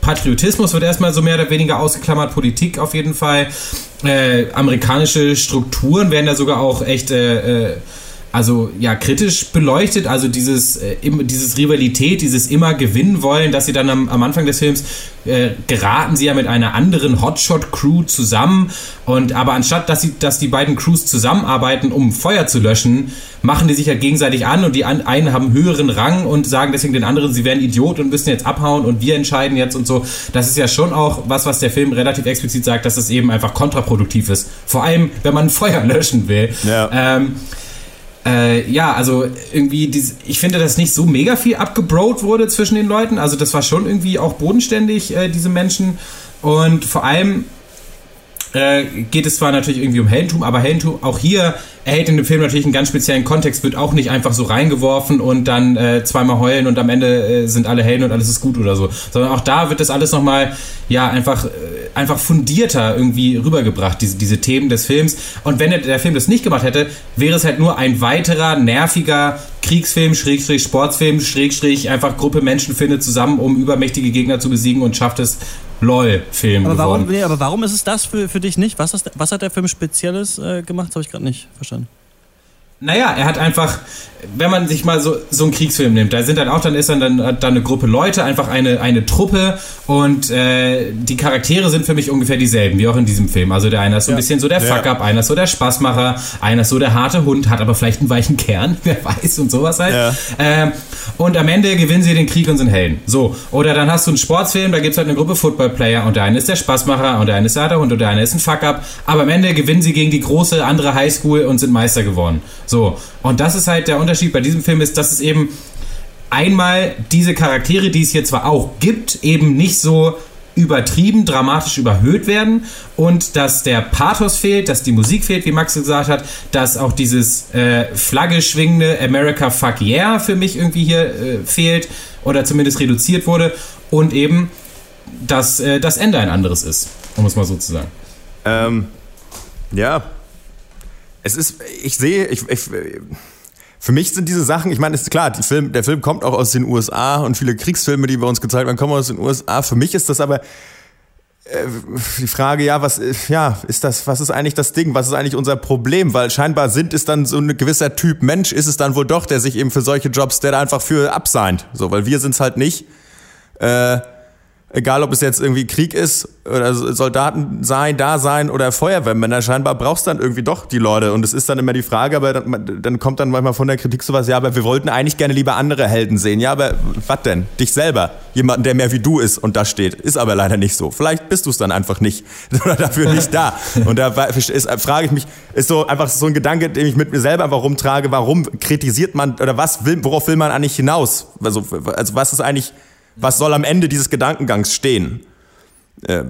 Patriotismus wird erstmal so mehr oder weniger ausgeklammert, Politik auf jeden Fall. Äh, amerikanische Strukturen werden da sogar auch echt äh, äh also ja kritisch beleuchtet, also dieses äh, dieses Rivalität, dieses immer gewinnen wollen, dass sie dann am, am Anfang des Films äh, geraten sie ja mit einer anderen Hotshot Crew zusammen und aber anstatt dass sie dass die beiden Crews zusammenarbeiten, um Feuer zu löschen, machen die sich ja gegenseitig an und die einen haben höheren Rang und sagen deswegen den anderen, sie wären Idiot und müssen jetzt abhauen und wir entscheiden jetzt und so. Das ist ja schon auch was, was der Film relativ explizit sagt, dass es eben einfach kontraproduktiv ist. Vor allem, wenn man Feuer löschen will. Ja. Ähm, äh, ja, also irgendwie, dies, ich finde, dass nicht so mega viel abgebrot wurde zwischen den Leuten. Also das war schon irgendwie auch bodenständig, äh, diese Menschen. Und vor allem äh, geht es zwar natürlich irgendwie um Heldentum, aber Heldentum auch hier erhält in dem Film natürlich einen ganz speziellen Kontext, wird auch nicht einfach so reingeworfen und dann äh, zweimal heulen und am Ende äh, sind alle Helden und alles ist gut oder so. Sondern auch da wird das alles nochmal, ja, einfach, äh, einfach fundierter irgendwie rübergebracht, diese, diese Themen des Films. Und wenn der, Film das nicht gemacht hätte, wäre es halt nur ein weiterer, nerviger Kriegsfilm, Schrägstrich, Sportsfilm, Schrägstrich, einfach Gruppe Menschen findet zusammen, um übermächtige Gegner zu besiegen und schafft es, LOL-Film aber geworden. warum, nee, aber warum ist es das für, für dich nicht? Was, ist, was hat der Film Spezielles äh, gemacht? Das habe ich gerade nicht verstanden. Naja, er hat einfach, wenn man sich mal so, so einen Kriegsfilm nimmt, da sind dann auch, dann ist dann, dann, dann eine Gruppe Leute, einfach eine, eine Truppe und äh, die Charaktere sind für mich ungefähr dieselben, wie auch in diesem Film. Also der eine ist so ein Ja. bisschen so der Ja. Fuck-up, einer ist so der Spaßmacher, einer ist so der harte Hund, hat aber vielleicht einen weichen Kern, wer weiß und sowas halt. Ja. Ähm, und am Ende gewinnen sie den Krieg und sind Helden. So. Oder dann hast du einen Sportsfilm, da gibt's halt eine Gruppe Football-Player und der eine ist der Spaßmacher und der eine ist der harte Hund und der eine ist ein Fuck-up. Aber am Ende gewinnen sie gegen die große andere Highschool und sind Meister geworden. So. Und das ist halt der Unterschied bei diesem Film ist, dass es eben einmal diese Charaktere, die es hier zwar auch gibt, eben nicht so übertrieben, dramatisch überhöht werden und dass der Pathos fehlt, dass die Musik fehlt, wie Max gesagt hat, dass auch dieses äh, Flagge schwingende America Fuck Yeah für mich irgendwie hier äh, fehlt oder zumindest reduziert wurde und eben, dass äh, das Ende ein anderes ist, um es mal so zu sagen. Ähm, ja. Es ist, ich sehe, ich, ich, für mich sind diese Sachen, ich meine, ist klar, Film, der Film kommt auch aus den USA und viele Kriegsfilme, die bei uns gezeigt werden, kommen aus den USA. Für mich ist das aber äh, die Frage, ja, was, ist- ja, ist das, was ist eigentlich das Ding? Was ist eigentlich unser Problem? Weil scheinbar sind es dann so ein gewisser Typ Mensch, ist es dann wohl doch, der sich eben für solche Jobs, der da einfach für abseint. So, weil wir sind es halt nicht. Äh, egal ob es jetzt irgendwie Krieg ist oder Soldaten sein, da sein oder Feuerwehrmänner, scheinbar brauchst dann irgendwie doch die Leute. Und es ist dann immer die Frage, aber dann, dann kommt dann manchmal von der Kritik sowas, ja, aber wir wollten eigentlich gerne lieber andere Helden sehen. Ja, aber was denn? Dich selber. Jemanden, der mehr wie du ist und da steht. Ist aber leider nicht so. Vielleicht bist du es dann einfach nicht. Oder dafür nicht da. Und da ist, frage ich mich, ist so einfach so ein Gedanke, den ich mit mir selber einfach rumtrage, warum kritisiert man oder was will, worauf will man eigentlich hinaus? Also, also was ist eigentlich, was soll am Ende dieses Gedankengangs stehen? Äh,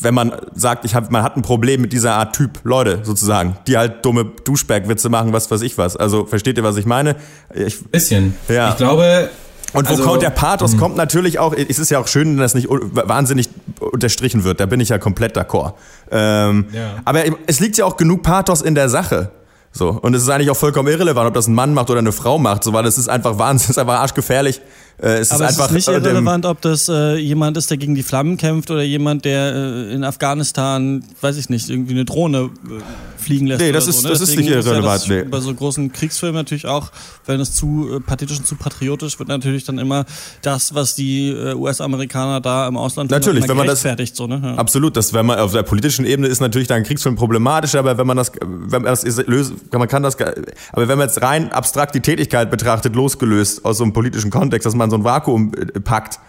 wenn man sagt, ich hab, man hat ein Problem mit dieser Art Typ, Leute sozusagen, die halt dumme Duschberg-Witze machen, was weiß ich was. Also versteht ihr, was ich meine? Ich, Bisschen. Ja. Ich glaube. und wo also- kommt der Pathos kommt natürlich auch, es ist ja auch schön, wenn das nicht wahnsinnig unterstrichen wird, da bin ich ja komplett d'accord. Ähm, Ja. Aber es liegt ja auch genug Pathos in der Sache. So. Und es ist eigentlich auch vollkommen irrelevant, ob das ein Mann macht oder eine Frau macht, so, weil es ist einfach wahnsinnig, es ist einfach arschgefährlich. Äh, es Aber ist es einfach ist nicht äh, dem- irrelevant, ob das äh, jemand ist, der gegen die Flammen kämpft oder jemand, der äh, in Afghanistan, weiß ich nicht, irgendwie eine Drohne äh, fliegen lässt. Nee, das ist- so, ne? das ist nicht ja irrelevant, das nee. Bei so großen Kriegsfilmen natürlich auch, wenn es zu äh, pathetisch und zu patriotisch wird, natürlich dann immer das, was die US-Amerikaner da im Ausland tun, Natürlich, immer wenn man das- so, ne? Ja. Absolut, das wenn man auf der politischen Ebene ist natürlich dann ein Kriegsfilm problematisch, aber wenn man das, wenn man das ist, lösen, man kann das, aber wenn man jetzt rein abstrakt die Tätigkeit betrachtet, losgelöst aus so einem politischen Kontext, dass man so ein Vakuum äh, packt,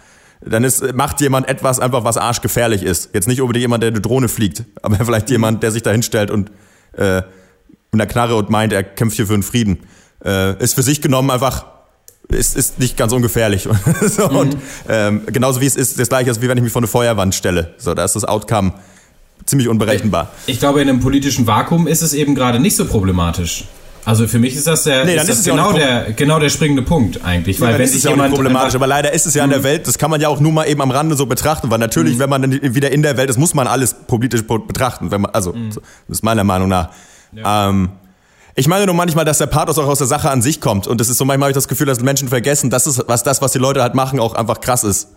dann ist, macht jemand etwas einfach, was arschgefährlich ist. Jetzt nicht unbedingt jemand, der eine Drohne fliegt, aber vielleicht jemand, der sich da hinstellt und äh, mit einer Knarre und meint, er kämpft hier für den Frieden. Äh, ist für sich genommen einfach ist, ist nicht ganz ungefährlich. so, Und ähm, genauso wie es ist, das gleiche ist, wie wenn ich mich vor eine Feuerwand stelle. So, da ist das Outcome ziemlich unberechenbar. Ich glaube, in einem politischen Vakuum ist es eben gerade nicht so problematisch. Also für mich ist das der, Nee, dann ist das ja genau, der, genau der springende Punkt eigentlich. Weil Weil wenn ist sich ja jemand problematisch, einfach- aber leider ist es ja in der Welt, das kann man ja auch nur mal eben am Rande so betrachten, weil natürlich, wenn man dann wieder in der Welt ist, muss man alles politisch po- betrachten, wenn man, also, so, das ist meiner Meinung nach. Ähm, ich meine nur manchmal, dass der Pathos auch aus der Sache an sich kommt und das ist so, manchmal habe ich das Gefühl, dass Menschen vergessen, dass es, was das, was die Leute halt machen, auch einfach krass ist.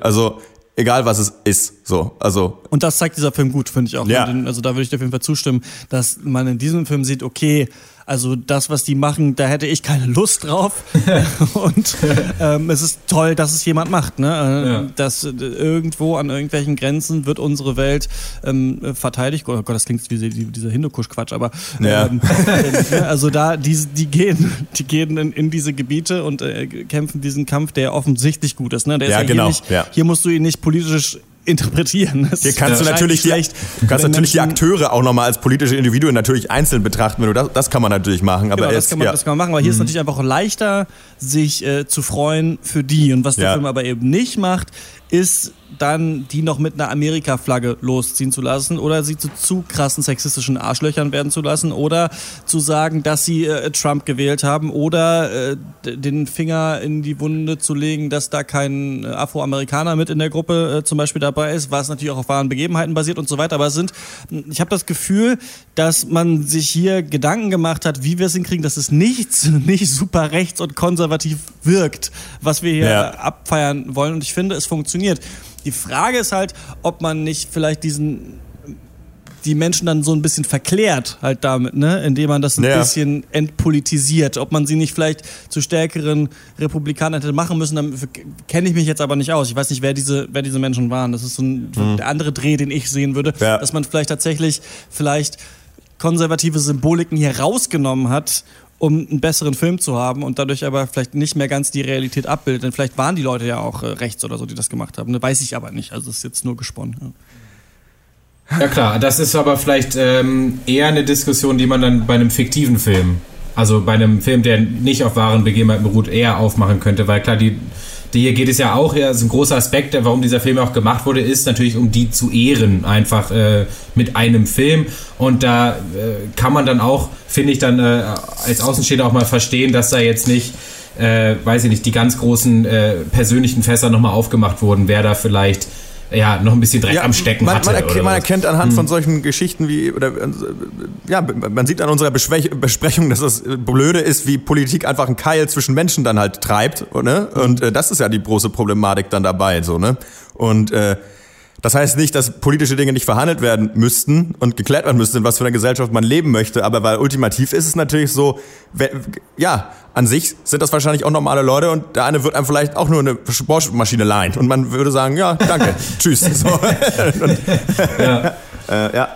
Also, egal was es ist, so, also, Und das zeigt dieser Film gut, finde ich auch. Ja. Also da würde ich dir auf jeden Fall zustimmen, dass man in diesem Film sieht, okay, Also das, was die machen, da hätte ich keine Lust drauf. und ähm, es ist toll, dass es jemand macht. Ne? Äh, Ja. Dass äh, irgendwo an irgendwelchen Grenzen wird unsere Welt ähm, verteidigt. Oh Gott, das klingt wie diese- wie dieser Hindukusch-Quatsch, aber Ja. ähm, äh, also da, die, die gehen, die gehen in, in diese Gebiete und äh, kämpfen diesen Kampf, der offensichtlich gut ist. Ne? Der Ja, ist genau, Hier, nicht, ja. hier musst du ihn nicht politisch interpretieren. Das Hier kannst du natürlich die, du kannst natürlich die Akteure auch nochmal als politische Individuen natürlich einzeln betrachten. Wenn du das, das kann man natürlich machen. Aber Genau, das kann, man, ja. das kann man machen, aber hier ist natürlich einfach leichter, sich äh, zu freuen für die. Und was der Ja. Film aber eben nicht macht, ist dann die noch mit einer Amerika-Flagge losziehen zu lassen oder sie zu zu krassen sexistischen Arschlöchern werden zu lassen oder zu sagen, dass sie äh, Trump gewählt haben oder äh, den Finger in die Wunde zu legen, dass da kein äh, Afroamerikaner mit in der Gruppe äh, zum Beispiel dabei ist, was natürlich auch auf wahren Begebenheiten basiert und so weiter. Aber es sind, ich habe das Gefühl, dass man sich hier Gedanken gemacht hat, wie wir es hinkriegen, dass es nichts, nicht super rechts und konservativ wirkt, was wir hier Ja. abfeiern wollen. Und ich finde, es funktioniert. Die Frage ist halt, ob man nicht vielleicht diesen die Menschen dann so ein bisschen verklärt halt damit, ne, indem man das ein Ja. bisschen entpolitisiert, ob man sie nicht vielleicht zu stärkeren Republikanern hätte machen müssen, damit kenne ich mich jetzt aber nicht aus. Ich weiß nicht, wer diese wer diese Menschen waren. Das ist so ein, der andere Dreh, den ich sehen würde, Mhm. Ja. dass man vielleicht tatsächlich vielleicht konservative Symboliken hier rausgenommen hat, um einen besseren Film zu haben und dadurch aber vielleicht nicht mehr ganz die Realität abbildet. Denn vielleicht waren die Leute ja auch äh, rechts oder so, die das gemacht haben. Ne, weiß ich aber nicht. Also es ist jetzt nur gesponnen. Ja. Ja klar, das ist aber vielleicht ähm, eher eine Diskussion, die man dann bei einem fiktiven Film, also bei einem Film, der nicht auf wahren Begebenheiten beruht, eher aufmachen könnte, weil klar, die, die hier geht es ja auch, ja, ist ein großer Aspekt, warum dieser Film auch gemacht wurde, ist natürlich, um die zu ehren, einfach äh, mit einem Film. Und da äh, kann man dann auch, finde ich, dann äh, als Außenstehender auch mal verstehen, dass da jetzt nicht äh, weiß ich nicht, die ganz großen äh, persönlichen Fässer nochmal aufgemacht wurden, wer da vielleicht ja noch ein bisschen Dreck am Stecken man, hatte. man, erkennt, man erkennt anhand von solchen Geschichten wie, oder, äh, ja, man sieht an unserer Beschwech- Besprechung, dass das Blöde ist, wie Politik einfach einen Keil zwischen Menschen dann halt treibt, ne? Und äh, das ist ja die große Problematik dann dabei, so, ne? Und äh, das heißt nicht, dass politische Dinge nicht verhandelt werden müssten und geklärt werden müssten, in was für eine Gesellschaft man leben möchte, aber weil ultimativ ist es natürlich so, ja, an sich sind das wahrscheinlich auch normale Leute und der eine wird einem vielleicht auch nur eine Sportmaschine leihen und man würde sagen, ja, danke, tschüss. So. und, Ja. äh, ja.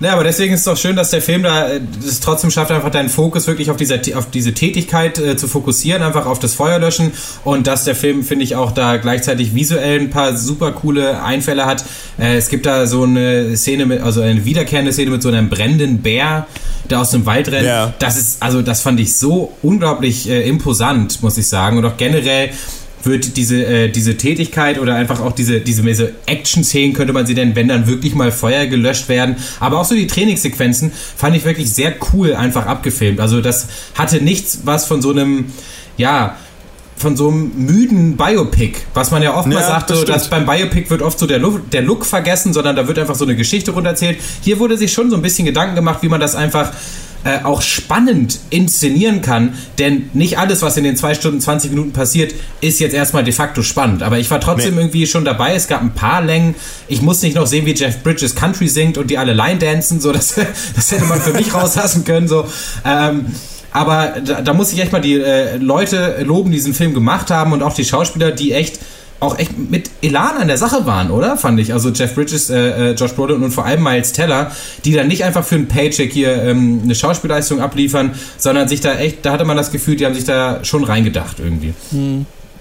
Ja, aber deswegen ist es doch schön, dass der Film da äh, es trotzdem schafft, einfach deinen Fokus wirklich auf, dieser, auf diese Tätigkeit äh, zu fokussieren, einfach auf das Feuerlöschen und dass der Film, finde ich, auch da gleichzeitig visuell ein paar super coole Einfälle hat. Äh, es gibt da so eine Szene mit, also eine wiederkehrende Szene mit so einem brennenden Bär, der aus dem Wald rennt. Ja. Das ist, also das fand ich so unglaublich äh, imposant, muss ich sagen. Und auch generell wird diese, äh, diese Tätigkeit oder einfach auch diese, diese, diese Action-Szenen, könnte man sie nennen, wenn dann wirklich mal Feuer gelöscht werden. Aber auch so die Trainingssequenzen fand ich wirklich sehr cool einfach abgefilmt. Also das hatte nichts, was von so einem, ja, von so einem müden Biopic, was man ja oft mal Ja, sagt, das so, dass beim Biopic wird oft so der Look, der Look vergessen, sondern da wird einfach so eine Geschichte runterzählt. Hier wurde sich schon so ein bisschen Gedanken gemacht, wie man das einfach äh, auch spannend inszenieren kann, denn nicht alles, was in den 2 Stunden 20 Minuten passiert, ist jetzt erstmal de facto spannend. Aber ich war trotzdem Nee. irgendwie schon dabei. Es gab ein paar Längen. Ich muss nicht noch sehen, wie Jeff Bridges Country singt und die alle Line dancen. So, das, das hätte man für mich rauslassen können. So. Ähm, aber da, da muss ich echt mal die äh, Leute loben, die diesen Film gemacht haben und auch die Schauspieler, die echt auch echt mit Elan an der Sache waren, oder? Fand ich. Also Jeff Bridges, äh, äh, Josh Brolin und vor allem Miles Teller, die dann nicht einfach für einen Paycheck hier ähm, eine Schauspielleistung abliefern, sondern sich da echt, da hatte man das Gefühl, die haben sich da schon reingedacht irgendwie.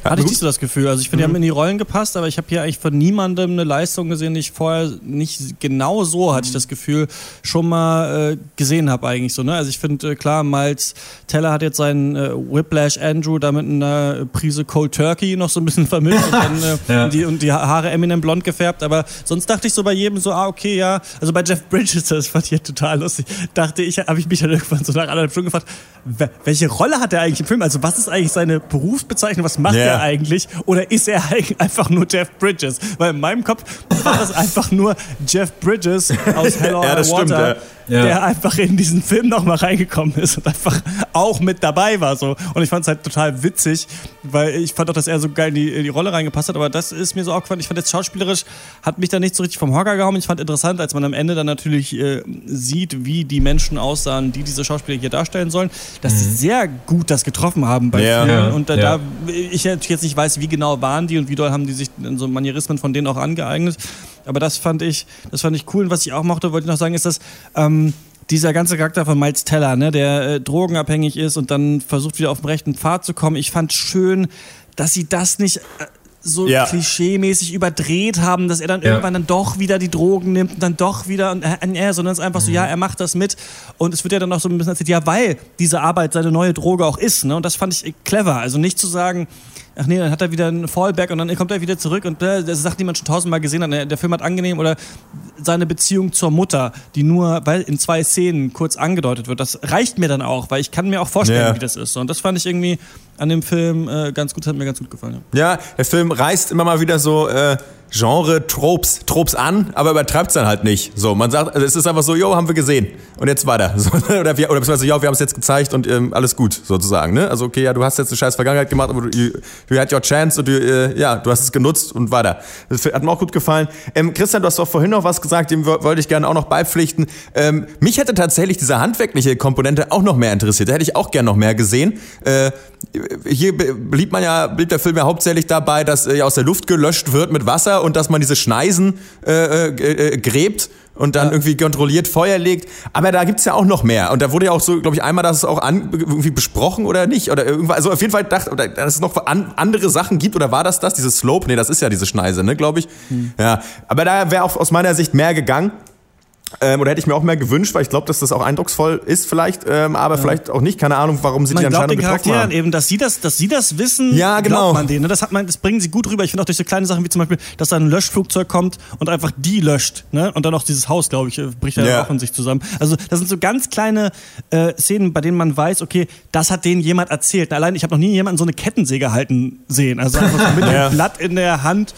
Hatte ich nicht so das Gefühl. Also ich finde, die Mhm. haben in die Rollen gepasst, aber ich habe hier eigentlich von niemandem eine Leistung gesehen, die ich vorher nicht genau so, hatte ich das Gefühl, schon mal äh, gesehen habe eigentlich so. Ne? Also ich finde, äh, klar, Miles Teller hat jetzt seinen äh, Whiplash Andrew da mit einer Prise Cold Turkey noch so ein bisschen vermischt und, dann, äh, Ja. die, und die Haare Eminem blond gefärbt, aber sonst dachte ich so bei jedem so, ah, okay, ja. Also bei Jeff Bridges, das fand ich ja total lustig, dachte ich, habe ich mich dann irgendwann so nach anderthalb Stunden gefragt, wel- welche Rolle hat er eigentlich im Film? Also was ist eigentlich seine Berufsbezeichnung? Was macht Ja. er eigentlich? Oder ist er einfach nur Jeff Bridges? Weil in meinem Kopf war das einfach nur Jeff Bridges aus Hello Ja, ja, das Water, stimmt, ja. Ja. der einfach in diesen Film nochmal reingekommen ist und einfach auch mit dabei war. So. Und ich fand es halt total witzig, weil ich fand auch, dass er so geil in die, in die Rolle reingepasst hat. Aber das ist mir so aufgefallen. Ich fand jetzt schauspielerisch, hat mich da nicht so richtig vom Hocker gehauen. Ich fand interessant, als man am Ende dann natürlich äh, sieht, wie die Menschen aussahen, die diese Schauspieler hier darstellen sollen, dass sie sehr gut das getroffen haben bei Ja. vielen. Und da, ja. da ich natürlich jetzt nicht weiß, wie genau waren die und wie doll haben die sich in so Manierismen von denen auch angeeignet. Aber das fand ich, das fand ich cool. Und was ich auch mochte, wollte ich noch sagen, ist, dass ähm, dieser ganze Charakter von Miles Teller, ne, der äh, drogenabhängig ist und dann versucht wieder auf den rechten Pfad zu kommen. Ich fand schön, dass sie das nicht äh, so Ja. klischee-mäßig überdreht haben, dass er dann Ja. irgendwann dann doch wieder die Drogen nimmt und dann doch wieder und äh, äh, sondern es ist einfach so, ja, er macht das mit und es wird ja dann auch so ein bisschen erzählt, ja, weil diese Arbeit seine neue Droge auch ist, ne? Und das fand ich äh, clever. Also nicht zu sagen, ach nee, dann hat er wieder einen Fallback und dann kommt er wieder zurück und äh, das sagt niemand schon tausendmal gesehen hat. Der, der Film hat angenehm oder seine Beziehung zur Mutter, die nur weil in zwei Szenen kurz angedeutet wird, das reicht mir dann auch, weil ich kann mir auch vorstellen, Ja. wie das ist. Und das fand ich irgendwie an dem Film äh, ganz gut, hat mir ganz gut gefallen. Ja. Ja, der Film reißt immer mal wieder so äh, Genre-Tropes Tropes an, aber übertreibt es dann halt nicht. So, man sagt, also es ist einfach so, jo, haben wir gesehen und jetzt weiter. So, oder, wir, oder beziehungsweise, ja, wir haben es jetzt gezeigt und ähm, alles gut, sozusagen. Ne? Also, okay, ja, du hast jetzt eine scheiß Vergangenheit gemacht, aber du, you, you had your chance und du, äh, ja, du hast es genutzt und weiter. Das hat mir auch gut gefallen. Ähm, Christian, du hast doch vorhin noch was gesagt, dem wo- wollte ich gerne auch noch beipflichten. Ähm, mich hätte tatsächlich diese handwerkliche Komponente auch noch mehr interessiert. Da hätte ich auch gern noch mehr gesehen. Äh, hier blieb man ja, blieb der Film ja hauptsächlich dabei, dass äh, aus der Luft gelöscht wird mit Wasser und dass man diese Schneisen äh, äh, äh, gräbt und dann irgendwie kontrolliert Feuer legt. Aber da gibt's ja auch noch mehr. Und da wurde ja auch so, glaube ich, einmal das auch an, irgendwie besprochen oder nicht. Oder irgendwas. Also auf jeden Fall dachte, oder, dass es noch an, andere Sachen gibt. Oder war das das? Dieses Slope? Nee, das ist ja diese Schneise, ne, glaube ich. Ja. Aber da wäre auch aus meiner Sicht mehr gegangen. Ähm, oder hätte ich mir auch mehr gewünscht, weil ich glaube, dass das auch eindrucksvoll ist vielleicht, ähm, aber vielleicht auch nicht. Keine Ahnung, warum sie Man die glaubt Entscheidung den getroffen Charakteren haben. eben, dass sie das, dass sie das wissen, Ja, genau. glaubt man denen. ne? Das, hat man, das bringen sie gut rüber. Ich finde auch durch so kleine Sachen wie zum Beispiel, dass da ein Löschflugzeug kommt und einfach die löscht. Ne? Und dann auch dieses Haus, glaube ich, äh, bricht ja Ja. auch in sich zusammen. Also das sind so ganz kleine äh, Szenen, bei denen man weiß, okay, das hat denen jemand erzählt. Allein, ich habe noch nie jemanden so eine Kettensäge halten sehen. Also einfach so mit Ja. dem Blatt in der Hand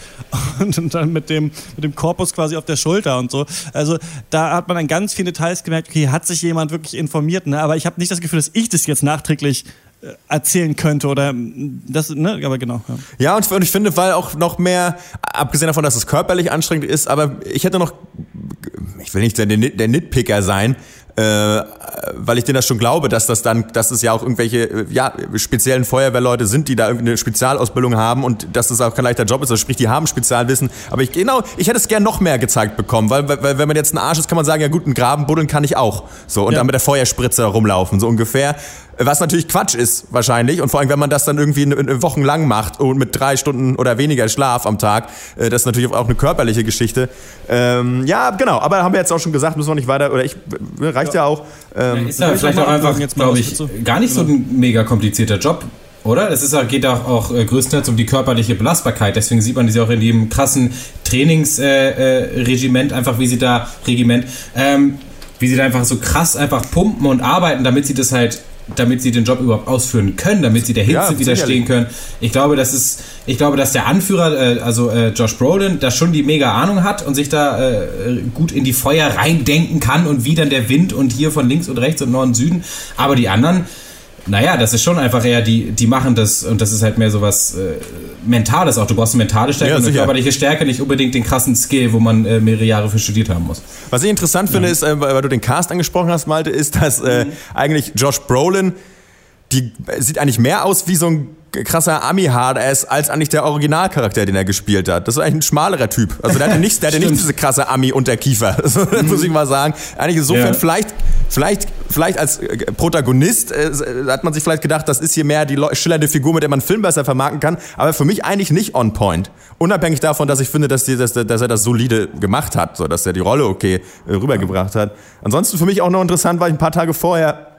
und, und dann mit dem, mit dem Korpus quasi auf der Schulter und so. Also da hat man an ganz vielen Details gemerkt, okay, hat sich jemand wirklich informiert. Ne? Aber ich habe nicht das Gefühl, dass ich das jetzt nachträglich äh, erzählen könnte oder mm, das, ne, aber genau. Ja. Ja, und, und ich finde, weil auch noch mehr, abgesehen davon, dass es körperlich anstrengend ist, aber ich hätte noch, ich will nicht der, der Nitpicker sein, äh, weil ich denen das schon glaube, dass das dann, dass es ja auch irgendwelche ja, speziellen Feuerwehrleute sind, die da irgendeine Spezialausbildung haben und dass das auch kein leichter Job ist. Also sprich, die haben Spezialwissen. Aber ich genau, ich hätte es gern noch mehr gezeigt bekommen, weil, weil, wenn man jetzt ein Arsch ist, kann man sagen, ja gut, einen Graben buddeln kann ich auch. So und Ja. dann mit der Feuerspritze rumlaufen, so ungefähr. Was natürlich Quatsch ist, wahrscheinlich. Und vor allem, wenn man das dann irgendwie eine, eine Wochen lang macht und mit drei Stunden oder weniger Schlaf am Tag, äh, das ist natürlich auch eine körperliche Geschichte. Ähm, ja, genau. Aber haben wir jetzt auch schon gesagt, müssen wir nicht weiter, oder ich, reicht ja, auch. Ähm, Ist ja ich vielleicht auch einfach, glaube ich, gar nicht so ein mega komplizierter Job. Oder? Es ist, ja- geht auch, auch äh, größtenteils um die körperliche Belastbarkeit. Deswegen sieht man sie auch in dem krassen Trainingsregiment, äh, Regiment, einfach wie sie da, Regiment, ähm, wie sie da einfach so krass einfach pumpen und arbeiten, damit sie das halt, damit sie den Job überhaupt ausführen können, damit sie der Hitze Ja, widerstehen können. Ich glaube, das ist, ich glaube, dass der Anführer, äh, also äh, Josh Brolin, da schon die mega Ahnung hat und sich da äh, gut in die Feuer reindenken kann und wie dann der Wind und hier von links und rechts und Norden, Süden. Aber die anderen, naja, das ist schon einfach eher, die, die machen das und das ist halt mehr so was äh, Mentales auch. Du brauchst eine mentale Stärke Ja, und eine körperliche Stärke, nicht unbedingt den krassen Skill, wo man äh, mehrere Jahre für studiert haben muss. Was ich interessant finde, ist, äh, weil du den Cast angesprochen hast, Malte, ist, dass äh, eigentlich Josh Brolin, die äh, sieht eigentlich mehr aus wie so ein krasser Ami-Hard-Ass als eigentlich der Originalcharakter, den er gespielt hat. Das ist eigentlich ein schmalerer Typ. Also der hatte nicht, der hatte nicht diese krasse Ami-Unterkiefer. Das muss ich mal sagen. Eigentlich insofern Ja. vielleicht, vielleicht, vielleicht als äh, Protagonist äh, hat man sich vielleicht gedacht, das ist hier mehr die schillernde Figur, mit der man einen Film besser vermarkten kann. Aber für mich eigentlich nicht on point. Unabhängig davon, dass ich finde, dass, die, dass, dass er das solide gemacht hat, so dass er die Rolle okay äh, rübergebracht hat. Ansonsten für mich auch noch interessant, weil ich ein paar Tage vorher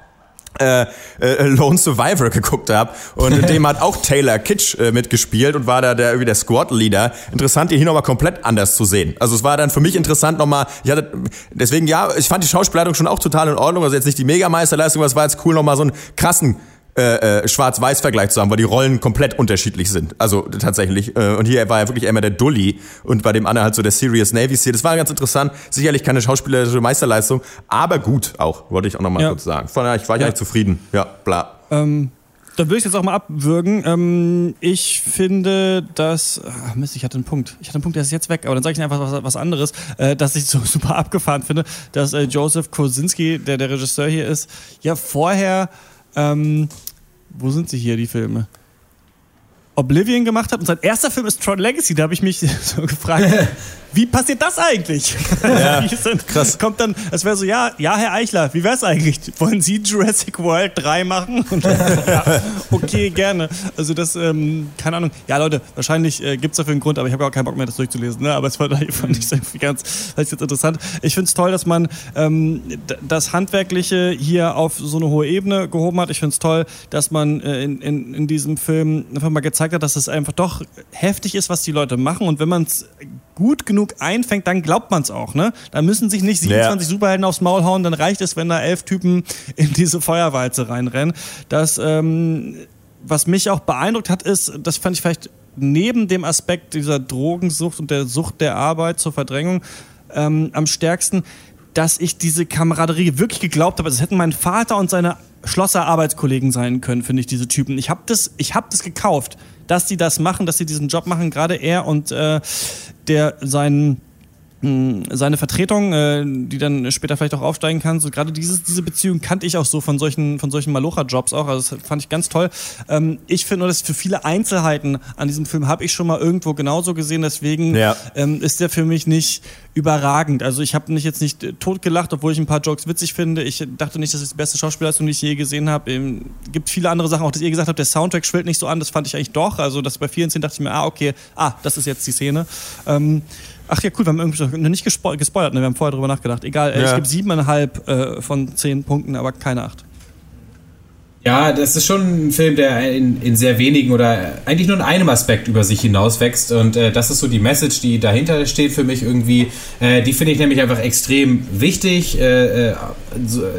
äh, äh, Lone Survivor geguckt habe und in dem hat auch Taylor Kitsch äh, mitgespielt und war da der irgendwie der Squad Leader. Interessant, ihn hier nochmal komplett anders zu sehen. Also es war dann für mich interessant nochmal, ich hatte, deswegen ja, ich fand die Schauspielleitung schon auch total in Ordnung, also jetzt nicht die Megameisterleistung, aber es war jetzt cool nochmal so einen krassen äh, äh, Schwarz-Weiß-Vergleich zu haben, weil die Rollen komplett unterschiedlich sind. Also tatsächlich. Äh, und hier war er wirklich immer der Dully und bei dem anderen halt so der Serious Navy Seal. Das war ganz interessant. Sicherlich keine schauspielerische Meisterleistung, aber gut auch, wollte ich auch nochmal Ja. kurz sagen. Von daher, ich war ja. Ja. eigentlich zufrieden. Ja, bla. Ähm, dann würde ich jetzt auch mal abwürgen. Ähm, ich finde, dass. Ach Mist, ich hatte einen Punkt. Ich hatte einen Punkt, der ist jetzt weg, aber dann sage ich einfach was, was anderes, äh, dass ich so super abgefahren finde, dass äh, Joseph Kosinski, der der Regisseur hier ist, ja vorher. Ähm, wo sind sie hier, die Filme? Oblivion gemacht hat und sein erster Film ist Tron Legacy. Da habe ich mich so gefragt, wie passiert das eigentlich? Ja, denn, krass. Kommt dann, es wäre so, ja, ja, Herr Eichler, wie wär's eigentlich? Wollen Sie Jurassic World 3 machen? Ja, okay, gerne. Also das, ähm, keine Ahnung. Ja, Leute, wahrscheinlich äh, gibt's dafür einen Grund, aber ich habe auch keinen Bock mehr, das durchzulesen. Ne? Aber es war, fand ich irgendwie ganz, das ist jetzt interessant. Ich finde es toll, dass man ähm, das Handwerkliche hier auf so eine hohe Ebene gehoben hat. Ich finde es toll, dass man äh, in, in, in diesem Film einfach mal gezeigt hat, dass es einfach doch heftig ist, was die Leute machen. Und wenn man es gut genug einfängt, dann glaubt man es auch. Ne? Da müssen sich nicht 27 Superhelden aufs Maul hauen, dann reicht es, wenn da elf Typen in diese Feuerwalze reinrennen. Das, ähm, was mich auch beeindruckt hat, ist, das fand ich vielleicht neben dem Aspekt dieser Drogensucht und der Sucht der Arbeit zur Verdrängung ähm, am stärksten, dass ich diese Kameraderie wirklich geglaubt habe. Es hätten mein Vater und seine Schlosser Arbeitskollegen sein können, finde ich, diese Typen. Ich habe das, ich hab das gekauft, dass die das machen, dass sie diesen Job machen. Gerade er und äh, der seinen seine Vertretung, äh, die dann später vielleicht auch aufsteigen kann. So gerade dieses, diese Beziehung kannte ich auch so von solchen, von solchen Malocha-Jobs auch. Also das fand ich ganz toll. Ähm, ich finde nur, dass für viele Einzelheiten an diesem Film habe ich schon mal irgendwo genauso gesehen. Deswegen Ja. ähm, ist der für mich nicht überragend. Also ich habe nicht jetzt nicht äh, totgelacht, obwohl ich ein paar Jokes witzig finde. Ich dachte nicht, dass es die beste Schauspielleistung, die ich je gesehen habe. Ähm, gibt viele andere Sachen, auch dass ihr gesagt habt, der Soundtrack schwillt nicht so an. Das fand ich eigentlich doch. Also das bei vielen Szenen dachte ich mir, ah okay, ah das ist jetzt die Szene. Ähm, Ach ja, cool, wir haben irgendwie noch nicht gespo gespoilert, ne? wir haben vorher drüber nachgedacht. Egal, äh, Ja. ich gebe siebeneinhalb äh, von zehn Punkten, aber keine acht. Ja, das ist schon ein Film, der in, in sehr wenigen oder eigentlich nur in einem Aspekt über sich hinauswächst. Und äh, das ist so die Message, die dahinter steht für mich irgendwie. Äh, die finde ich nämlich einfach extrem wichtig, äh, äh,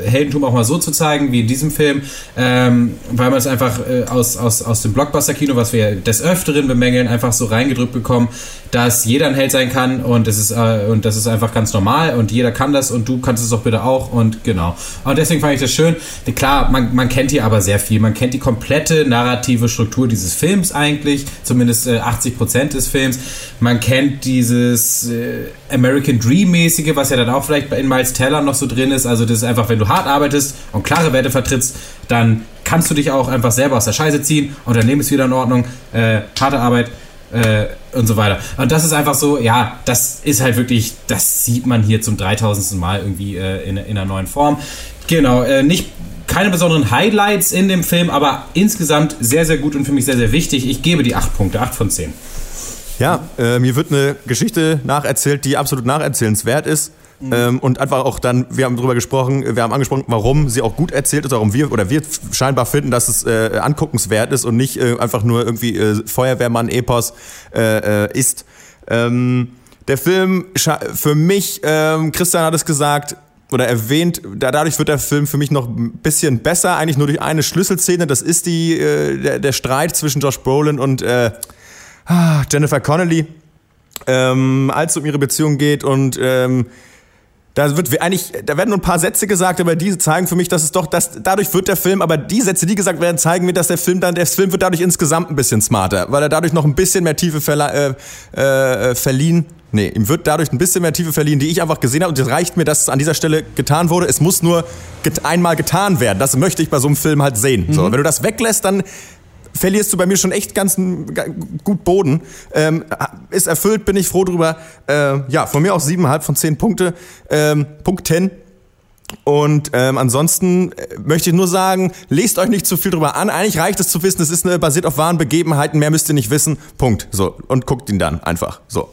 Heldentum auch mal so zu zeigen, wie in diesem Film, ähm, weil man es einfach äh, aus, aus, aus dem Blockbuster-Kino, was wir des Öfteren bemängeln, einfach so reingedrückt bekommen, dass jeder ein Held sein kann und es ist, äh, und das ist einfach ganz normal und jeder kann das und du kannst es doch bitte auch und genau. Und deswegen fand ich das schön. Klar, man, man kennt hier aber sehr viel. Man kennt die komplette narrative Struktur dieses Films eigentlich, zumindest äh, 80% des Films. Man kennt dieses äh, American Dream-mäßige, was ja dann auch vielleicht in Miles Teller noch so drin ist. Also das ist einfach, wenn du hart arbeitest und klare Werte vertrittst, dann kannst du dich auch einfach selber aus der Scheiße ziehen und dein Leben ist wieder in Ordnung. Äh, harte Arbeit, äh, und so weiter. Und das ist einfach so, ja, das ist halt wirklich, das sieht man hier zum 3000. Mal irgendwie äh, in, in einer neuen Form. Genau, äh, nicht keine besonderen Highlights in dem Film, aber insgesamt sehr, sehr gut und für mich sehr, sehr wichtig. Ich gebe die 8 Punkte, 8 von 10. Ja, äh, mir wird eine Geschichte nacherzählt, die absolut nacherzählenswert ist. Ähm, und einfach auch dann, wir haben drüber gesprochen, wir haben angesprochen, warum sie auch gut erzählt ist, warum wir oder wir scheinbar finden, dass es äh, anguckenswert ist und nicht äh, einfach nur irgendwie äh, Feuerwehrmann-Epos äh, äh, ist. Ähm, der Film für mich, ähm, Christian hat es gesagt, oder erwähnt, da, dadurch wird der Film für mich noch ein bisschen besser, eigentlich nur durch eine Schlüsselszene, das ist die, äh, der, der Streit zwischen Josh Brolin und äh, Jennifer Connelly, ähm, als es um ihre Beziehung geht und ähm, da wird eigentlich, da werden nur ein paar Sätze gesagt, aber diese zeigen für mich, dass es doch, dass dadurch wird der Film, aber die Sätze, die gesagt werden, zeigen mir, dass der Film dann, der Film wird dadurch insgesamt ein bisschen smarter, weil er dadurch noch ein bisschen mehr Tiefe verla- äh, äh, verliehen. Nee, ihm wird dadurch ein bisschen mehr Tiefe verliehen, die ich einfach gesehen habe. Und es reicht mir, dass es an dieser Stelle getan wurde. Es muss nur get einmal getan werden. Das möchte ich bei so einem Film halt sehen. So, wenn du das weglässt, dann verlierst du bei mir schon echt ganz gut Boden. Ähm, ist erfüllt, bin ich froh drüber. Äh, ja, von mir auch siebeneinhalb von zehn Punkte. Ähm, Punkten. Und ähm, ansonsten äh, möchte ich nur sagen, lest euch nicht zu viel drüber an. Eigentlich reicht es zu wissen, es ist eine, basiert auf wahren Begebenheiten. Mehr müsst ihr nicht wissen. Punkt. So. Und guckt ihn dann einfach. So.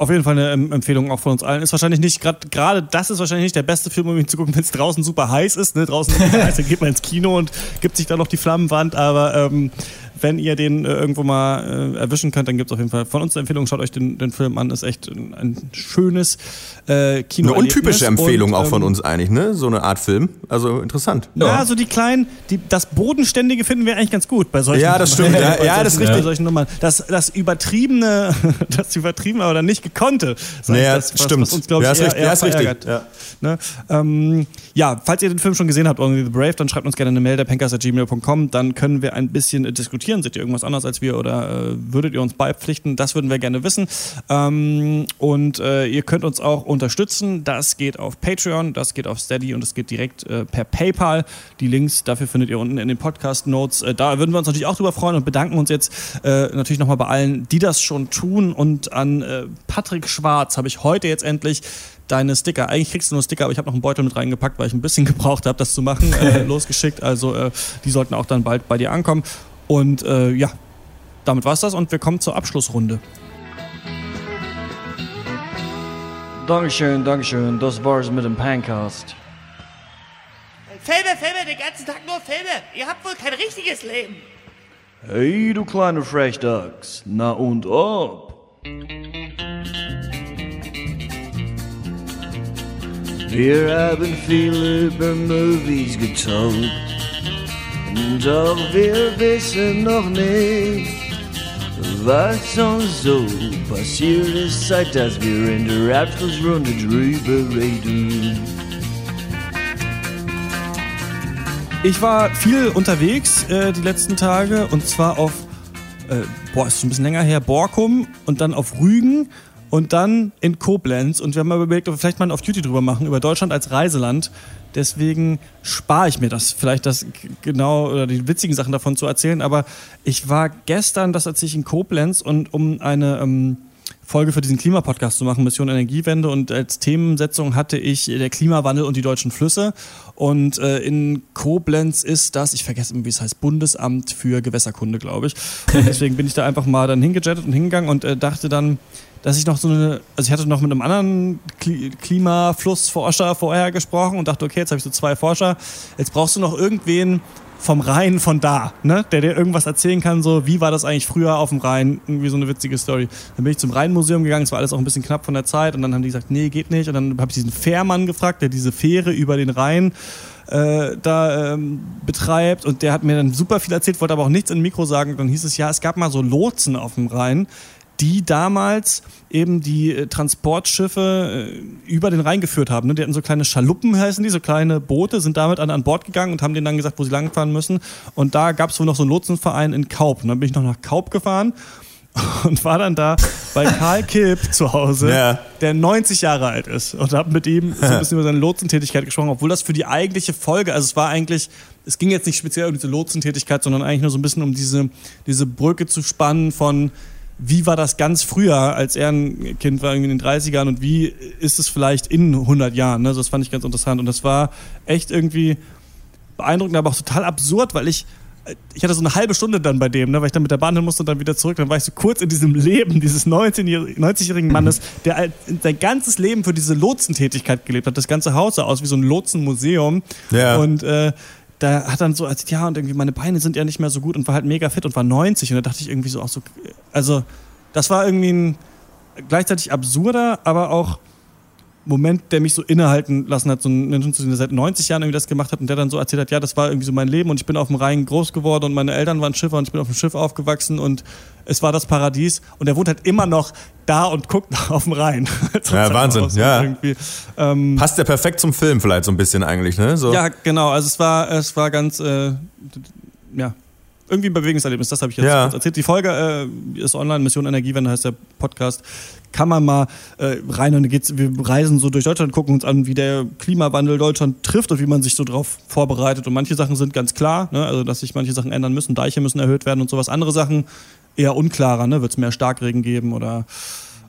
Auf jeden Fall eine Empfehlung auch von uns allen. Ist wahrscheinlich nicht, grad- gerade das ist wahrscheinlich nicht der beste Film, um ihn zu gucken, wenn es draußen super heiß ist. Ne? Draußen es heiß, dann geht man ins Kino und gibt sich da noch die Flammenwand. Aber ähm, wenn ihr den äh, irgendwo mal äh, erwischen könnt, dann gibt es auf jeden Fall von uns eine Empfehlung. Schaut euch den, den Film an. Ist echt ein, ein schönes äh, Kino. Eine untypische Empfehlung und, auch von ähm, uns eigentlich, ne? So eine Art Film. Also interessant. Ja, ja so die kleinen, die, das Bodenständige finden wir eigentlich ganz gut bei solchen Ja, das stimmt. ja, ja, das ist richtig. Solchen Nummern. Das, das übertriebene, das übertriebene, aber dann nicht gekonnte. Naja, das, was, stimmt. Was uns, ja, ist, eher, richtig. Eher ja, ist richtig. Ja. Ne? Ähm, ja, falls ihr den Film schon gesehen habt, Only the Brave, dann schreibt uns gerne eine Mail, der pencast.gmail.com. Dann können wir ein bisschen äh, diskutieren. Seht ihr irgendwas anderes als wir oder äh, würdet ihr uns beipflichten? Das würden wir gerne wissen. Ähm, und äh, ihr könnt uns auch unterstützen. Das geht auf Patreon, das geht auf Steady und es geht direkt äh, per PayPal. Die Links dafür findet ihr unten in den Podcast-Notes. Äh, da würden wir uns natürlich auch drüber freuen und bedanken uns jetzt äh, natürlich nochmal bei allen, die das schon tun. Und an Patrick Schwarz habe ich heute jetzt endlich deine Sticker. Eigentlich kriegst du nur Sticker, aber ich habe noch einen Beutel mit reingepackt, weil ich ein bisschen gebraucht habe, das zu machen, äh, losgeschickt. Also äh, die sollten auch dann bald bei dir ankommen. Und äh, ja, damit war's das und wir kommen zur Abschlussrunde. Dankeschön, Dankeschön. Das war's mit dem Pancast. Filme, Filme, den ganzen Tag nur Filme. Ihr habt wohl kein richtiges Leben. Hey, du kleine Frechdachs. Na und ob? Wir haben viel über Movies getalkt. Doch wir wissen noch nicht, was uns so passiert ist, seit dass wir in der Abschlussrunde drüber reden. Ich war viel unterwegs äh, die letzten Tage und zwar auf, äh, boah, ist schon ein bisschen länger her, Borkum und dann auf Rügen und dann in Koblenz. Und wir haben mal überlegt, ob wir vielleicht mal ein Off-Duty drüber machen, über Deutschland als Reiseland. Deswegen spare ich mir das, vielleicht das genau oder die witzigen Sachen davon zu erzählen. Aber ich war gestern, das erzähle ich in Koblenz und um eine ähm, Folge für diesen Klimapodcast zu machen, Mission Energiewende. Und als Themensetzung hatte ich der Klimawandel und die deutschen Flüsse. Und äh, in Koblenz ist das, ich vergesse immer, wie es heißt, Bundesamt für Gewässerkunde, glaube ich. Und deswegen bin ich da einfach mal dann hingejettet und hingegangen und äh, dachte dann, dass ich noch so eine, also ich hatte noch mit einem anderen Klimaflussforscher vorher gesprochen und dachte, okay, jetzt habe ich so zwei Forscher. Jetzt brauchst du noch irgendwen vom Rhein von da, ne? der dir irgendwas erzählen kann, so wie war das eigentlich früher auf dem Rhein, irgendwie so eine witzige Story. Dann bin ich zum Rheinmuseum gegangen, es war alles auch ein bisschen knapp von der Zeit und dann haben die gesagt, nee, geht nicht. Und dann habe ich diesen Fährmann gefragt, der diese Fähre über den Rhein äh, da ähm, betreibt und der hat mir dann super viel erzählt, wollte aber auch nichts im Mikro sagen. Dann hieß es ja, es gab mal so Lotsen auf dem Rhein, die damals eben die äh, Transportschiffe äh, über den Rhein geführt haben. Ne? Die hatten so kleine Schaluppen, heißen die, so kleine Boote, sind damit an, an Bord gegangen und haben denen dann gesagt, wo sie langfahren müssen. Und da gab es wohl noch so einen Lotsenverein in Kaup. Und dann bin ich noch nach Kaup gefahren und war dann da bei Karl Kipp zu Hause, ja. der 90 Jahre alt ist und habe mit ihm so ein bisschen über seine Lotsentätigkeit gesprochen, obwohl das für die eigentliche Folge, also es war eigentlich, es ging jetzt nicht speziell um diese Lotsentätigkeit, sondern eigentlich nur so ein bisschen um diese, diese Brücke zu spannen von wie war das ganz früher, als er ein Kind war, irgendwie in den 30ern und wie ist es vielleicht in 100 Jahren? Ne? Das fand ich ganz interessant und das war echt irgendwie beeindruckend, aber auch total absurd, weil ich ich hatte so eine halbe Stunde dann bei dem, ne, weil ich dann mit der Bahn hin musste und dann wieder zurück. Dann war ich so kurz in diesem Leben dieses 90-jährigen Mannes, der sein ganzes Leben für diese Lotsentätigkeit gelebt hat. Das ganze Haus sah aus wie so ein Lotsenmuseum. Ja. Und äh, da hat dann so erzählt, ja, und irgendwie meine Beine sind ja nicht mehr so gut und war halt mega fit und war 90 und da dachte ich irgendwie so auch so, also das war irgendwie ein gleichzeitig absurder, aber auch Moment, der mich so innehalten lassen hat, so ein Menschen, der seit 90 Jahren irgendwie das gemacht hat und der dann so erzählt hat, ja, das war irgendwie so mein Leben und ich bin auf dem Rhein groß geworden und meine Eltern waren Schiffer und ich bin auf dem Schiff aufgewachsen und es war das Paradies und er wohnt halt immer noch da und guckt auf dem Rhein. ja, Wahnsinn, ja. Ähm, Passt ja perfekt zum Film vielleicht so ein bisschen eigentlich, ne? So. Ja, genau, also es war, es war ganz, äh, ja, irgendwie ein bewegendes Erlebnis, das habe ich jetzt ja. erzählt. Die Folge äh, ist online, Mission Energiewende heißt der Podcast. Kann man mal äh, rein und geht's, wir reisen so durch Deutschland, gucken uns an, wie der Klimawandel Deutschland trifft und wie man sich so drauf vorbereitet. Und manche Sachen sind ganz klar, ne? also dass sich manche Sachen ändern müssen, Deiche müssen erhöht werden und sowas. Andere Sachen eher unklarer, ne? wird es mehr Starkregen geben oder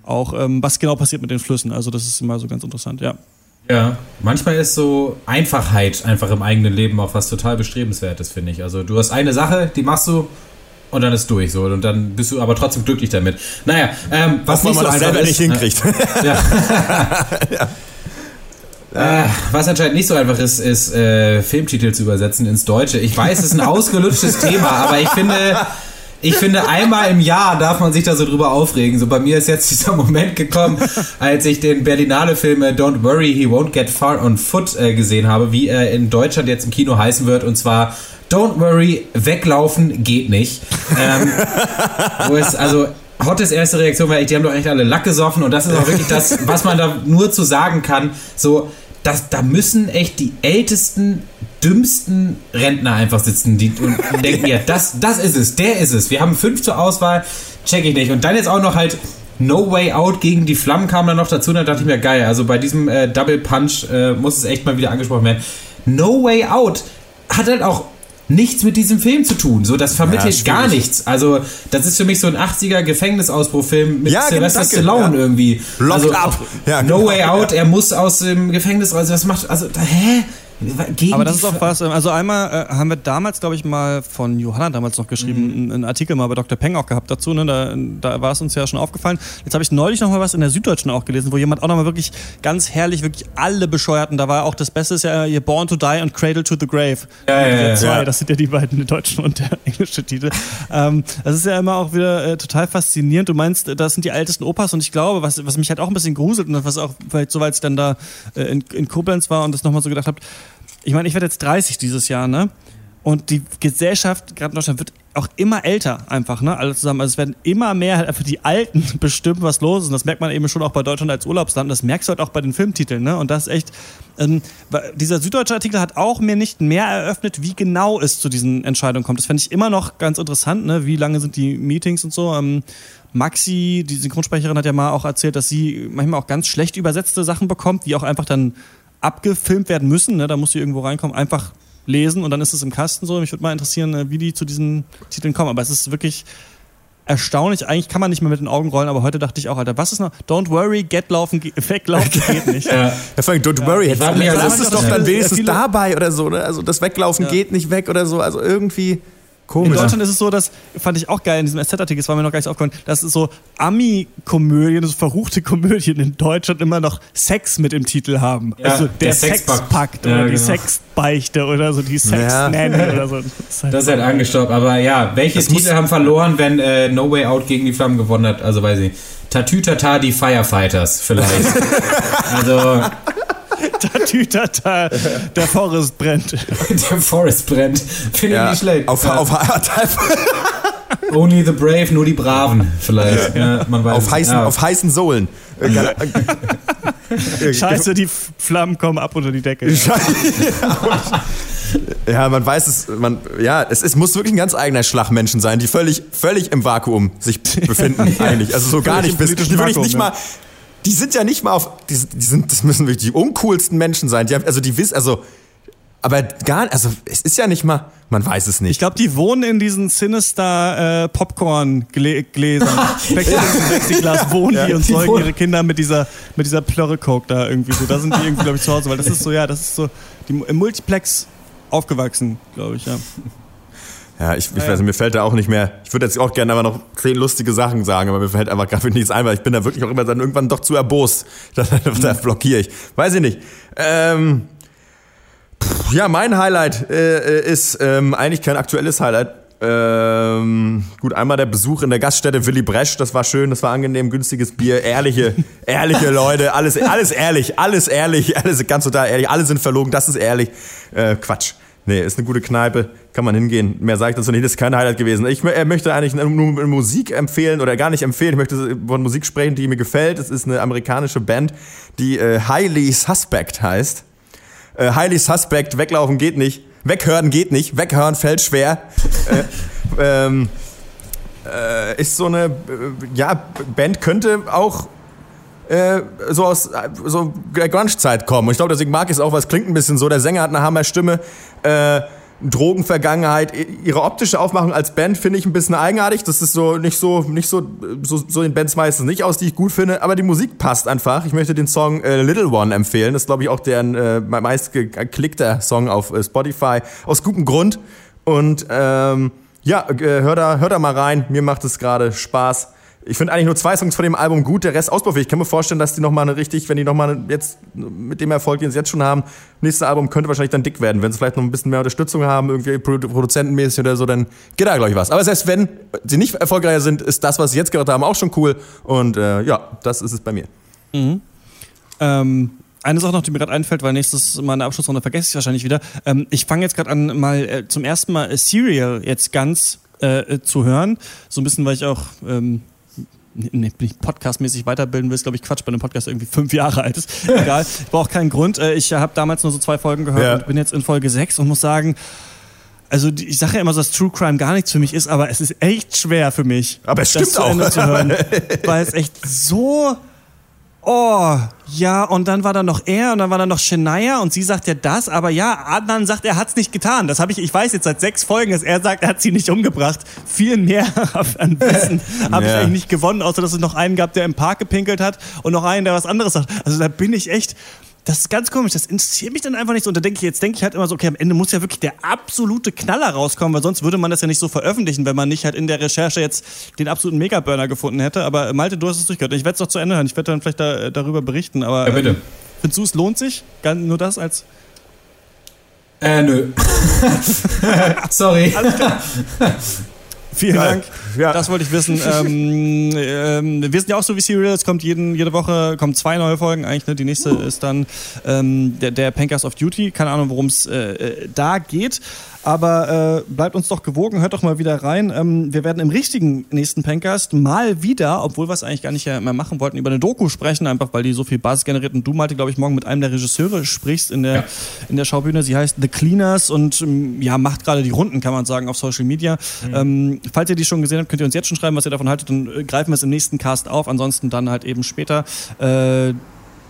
auch ähm, was genau passiert mit den Flüssen. Also das ist immer so ganz interessant, ja. Ja, manchmal ist so Einfachheit einfach im eigenen Leben auch was total bestrebenswertes, finde ich. Also du hast eine Sache, die machst du und dann ist durch so und dann bist du aber trotzdem glücklich damit. Naja, ähm, was nicht so einfach ist, nicht hinkriegt. Äh, ja. ja. Äh, was anscheinend nicht so einfach ist, ist äh, Filmtitel zu übersetzen ins Deutsche. Ich weiß, es ist ein ausgelutschtes Thema, aber ich finde, ich finde, einmal im Jahr darf man sich da so drüber aufregen. So bei mir ist jetzt dieser Moment gekommen, als ich den Berlinale-Film äh, Don't Worry, He Won't Get Far on Foot äh, gesehen habe, wie er in Deutschland jetzt im Kino heißen wird. Und zwar Don't Worry, weglaufen geht nicht. Ähm, wo es also Hottes erste Reaktion war, die haben doch echt alle Lack gesoffen und das ist auch wirklich das, was man da nur zu sagen kann. So, das, da müssen echt die ältesten, dümmsten Rentner einfach sitzen die, und denken, ja, das, das ist es, der ist es. Wir haben fünf zur Auswahl, check ich nicht. Und dann jetzt auch noch halt No Way Out gegen die Flammen kam dann noch dazu, da dachte ich mir, geil, also bei diesem äh, Double Punch äh, muss es echt mal wieder angesprochen werden. No Way Out hat halt auch nichts mit diesem Film zu tun. So, das vermittelt Ja, gar nichts. Also, das ist für mich so ein 80er Gefängnisausbruchfilm mit Ja, Sylvester danke, Stallone ja. irgendwie. Locked also, up. Ja, no genau. way out, er muss aus dem Gefängnis raus. Was macht, also, da, hä? Gegen Aber das ist auch was, also einmal äh, haben wir damals, glaube ich, mal von Johanna damals noch geschrieben, Mhm. einen, Artikel mal bei Dr. Peng auch gehabt dazu, ne? da, da war es uns ja schon aufgefallen. Jetzt habe ich neulich noch mal was in der Süddeutschen auch gelesen, wo jemand auch noch mal wirklich ganz herrlich, wirklich alle Bescheuerten, da war auch das Beste ist ja hier Born to Die und Cradle to the Grave. Ja, ja, ja, zwei. Das sind ja die beiden, der deutsche und der englische Titel. ähm, das ist ja immer auch wieder äh, total faszinierend. Du meinst, das sind die ältesten Opas und ich glaube, was, was mich halt auch ein bisschen gruselt und was auch vielleicht so, weil ich dann da äh, in, in Koblenz war und das nochmal so gedacht habe, ich meine, ich werde jetzt 30 dieses Jahr, ne? Und die Gesellschaft, gerade in Deutschland, wird auch immer älter einfach, ne? Alle zusammen. Also es werden immer mehr halt einfach die Alten bestimmen, was los ist. Und das merkt man eben schon auch bei Deutschland als Urlaubsland. Das merkst du halt auch bei den Filmtiteln, ne? Und das ist echt. Ähm, dieser süddeutsche Artikel hat auch mir nicht mehr eröffnet, wie genau es zu diesen Entscheidungen kommt. Das fände ich immer noch ganz interessant, ne? Wie lange sind die Meetings und so. Ähm, Maxi, die Synchronsprecherin, hat ja mal auch erzählt, dass sie manchmal auch ganz schlecht übersetzte Sachen bekommt, die auch einfach dann abgefilmt werden müssen. Ne? Da muss sie irgendwo reinkommen, einfach lesen und dann ist es im Kasten so. Mich würde mal interessieren, äh, wie die zu diesen Titeln kommen. Aber es ist wirklich erstaunlich. Eigentlich kann man nicht mehr mit den Augen rollen, aber heute dachte ich auch, Alter, was ist noch? Don't worry, get laufen, weglaufen geht nicht. Ja. Ja, vor allem, don't worry, lass also- es doch Ja. dann wenigstens dabei oder so. Ne? Also das Weglaufen geht nicht weg oder so. Also irgendwie In komisch. Deutschland ist es so, dass, fand ich auch geil in diesem SZ-Artikel, das war mir noch gar nicht aufgefallen, dass so Ami-Komödien, so verruchte Komödien in Deutschland immer noch Sex mit im Titel haben. Ja, also der der, Sexpakt. Oder Ja, die genau. Sexbeichte oder so, die Sex-Nanny oder so. Das ist halt Das ist halt angestaubt. Aber ja, welche Titel haben verloren, wenn äh, No Way Out gegen die Flammen gewonnen hat? Also weiß ich. Tatütata, die Firefighters vielleicht. also Tatütata, der Forest brennt. der Forest brennt. Finde ich ja, nicht schlecht. auf, ja. auf, Only the Brave, nur die Braven vielleicht. Ja, man weiß auf, heißen, ja. auf heißen Sohlen. Scheiße, die Flammen kommen ab unter die Decke. Ja, man weiß es, man, ja, es, es muss wirklich ein ganz eigener Schlagmenschen sein, die völlig, völlig im Vakuum sich befinden, eigentlich. Also so gar nicht Die wirklich Vakuum, nicht ja. mal, die sind ja nicht mal auf, die, die sind, das müssen wirklich die uncoolsten Menschen sein. Die haben, also die wissen, also, aber gar, also es ist ja nicht mal, man weiß es nicht. Ich glaube, die wohnen in diesen Sinister äh, Popcorn-Gläsern. Plexiglas wohnen die und Die zeugen wohnen- ihre Kinder mit dieser, mit dieser Plörre-Coke da irgendwie so. Da sind die irgendwie, glaube ich, zu Hause, weil das ist so, ja, das ist so die, im Multiplex aufgewachsen, glaube ich, ja. Ja, ich, ich weiß mir fällt da auch nicht mehr. Ich würde jetzt auch gerne aber noch zehn lustige Sachen sagen, aber mir fällt einfach gerade nichts ein, weil ich bin da wirklich auch immer dann irgendwann doch zu erbost. Da, da blockiere ich. Weiß ich nicht. Ähm, pff, ja, mein Highlight äh, ist ähm, eigentlich kein aktuelles Highlight. Ähm, gut, einmal der Besuch in der Gaststätte Willy Bresch, das war schön, das war angenehm, günstiges Bier, ehrliche, ehrliche Leute, alles, alles ehrlich, alles ehrlich, alles ganz total ehrlich, alle sind verlogen, das ist ehrlich. Äh, Quatsch. Nee, ist eine gute Kneipe, kann man hingehen. Mehr sage ich dazu nicht, das ist kein Highlight gewesen. Ich äh, möchte eigentlich nur Musik empfehlen oder gar nicht empfehlen. Ich möchte von Musik sprechen, die mir gefällt. Es ist eine amerikanische Band, die äh, Highly Suspect heißt. Äh, Highly Suspect, weglaufen geht nicht. Weghören geht nicht. Weghören fällt schwer. äh, ähm, äh, ist so eine, äh, ja, Band könnte auch so aus so der Grunge-Zeit kommen. Und ich glaube, deswegen mag ich es auch, weil es klingt ein bisschen so. Der Sänger hat eine Hammer-Stimme. Äh, Drogenvergangenheit. Ihre optische Aufmachung als Band finde ich ein bisschen eigenartig. Das ist so nicht so nicht so so, so in Bands meistens nicht aus, die ich gut finde. Aber die Musik passt einfach. Ich möchte den Song äh, Little One empfehlen. Das ist glaube ich auch deren äh, meist geklickter Song auf äh, Spotify aus gutem Grund. Und ähm, ja, äh, hör da hör da mal rein. Mir macht es gerade Spaß. Ich finde eigentlich nur zwei Songs von dem Album gut, der Rest ausbaufähig. Ich kann mir vorstellen, dass die nochmal eine richtig, wenn die nochmal jetzt mit dem Erfolg, den sie jetzt schon haben, nächstes Album könnte wahrscheinlich dann dick werden. Wenn sie vielleicht noch ein bisschen mehr Unterstützung haben, irgendwie produzentenmäßig oder so, dann geht da, glaube ich, was. Aber selbst wenn sie nicht erfolgreicher sind, ist das, was sie jetzt gerade haben, auch schon cool. Und äh, ja, das ist es bei mir. Mhm. Ähm, eine Sache noch, die mir gerade einfällt, weil nächstes Mal eine Abschlussrunde vergesse ich wahrscheinlich wieder. Ähm, ich fange jetzt gerade an, mal äh, zum ersten Mal Serial jetzt ganz äh, zu hören. So ein bisschen, weil ich auch ähm, nee, podcastmäßig weiterbilden will, ist, glaube ich, Quatsch, bei einem Podcast irgendwie fünf Jahre alt ist. Egal, ich brauche keinen Grund. Äh, ich habe damals nur so zwei Folgen gehört ja. und bin jetzt in Folge sechs und muss sagen, also ich sage ja immer so, dass True Crime gar nichts für mich ist, aber es ist echt schwer für mich, aber es das stimmt zu auch. Ende zu hören, weil es echt so Oh, ja, und dann war da noch er und dann war da noch Shania und sie sagt ja das, aber ja, Adnan sagt, er hat's nicht getan. Das habe ich, ich weiß jetzt seit sechs Folgen, dass er sagt, er hat sie nicht umgebracht. Viel mehr an Wissen habe ich eigentlich nicht gewonnen, außer dass es noch einen gab, der im Park gepinkelt hat und noch einen, der was anderes sagt. Also da bin ich echt, das ist ganz komisch, das interessiert mich dann einfach nicht so. Und da denke ich, jetzt denke ich halt immer so, okay, am Ende muss ja wirklich der absolute Knaller rauskommen, weil sonst würde man das ja nicht so veröffentlichen, wenn man nicht halt in der Recherche jetzt den absoluten Megaburner gefunden hätte. Aber Malte, du hast es durchgehört. Ich werde es doch zu Ende hören. Ich werde dann vielleicht da, darüber berichten. Aber ja, bitte. Ähm, findest du, es lohnt sich? Nur das als. Äh, nö. Sorry. Vielen Geil. Dank. Ja. Das wollte ich wissen. ähm, ähm, wir sind ja auch so wie Serial. Es kommt jeden, jede Woche kommen zwei neue Folgen eigentlich. Ne? Die nächste ist dann ähm, der, der Pankers of Duty. Keine Ahnung, worum es äh, äh, da geht. Aber äh, bleibt uns doch gewogen, hört doch mal wieder rein. Ähm, wir werden im richtigen nächsten Pancast mal wieder, obwohl wir es eigentlich gar nicht mehr machen wollten, über eine Doku sprechen, einfach weil die so viel Basis generiert. Und du, Malte, glaube ich, morgen mit einem der Regisseure sprichst in der, Ja. in der Schaubühne. Sie heißt The Cleaners und ähm, ja, macht gerade die Runden, kann man sagen, auf Social Media. Ähm, falls ihr die schon gesehen habt, könnt ihr uns jetzt schon schreiben, was ihr davon haltet. Dann äh, greifen wir es im nächsten Cast auf. Ansonsten dann halt eben später. Äh,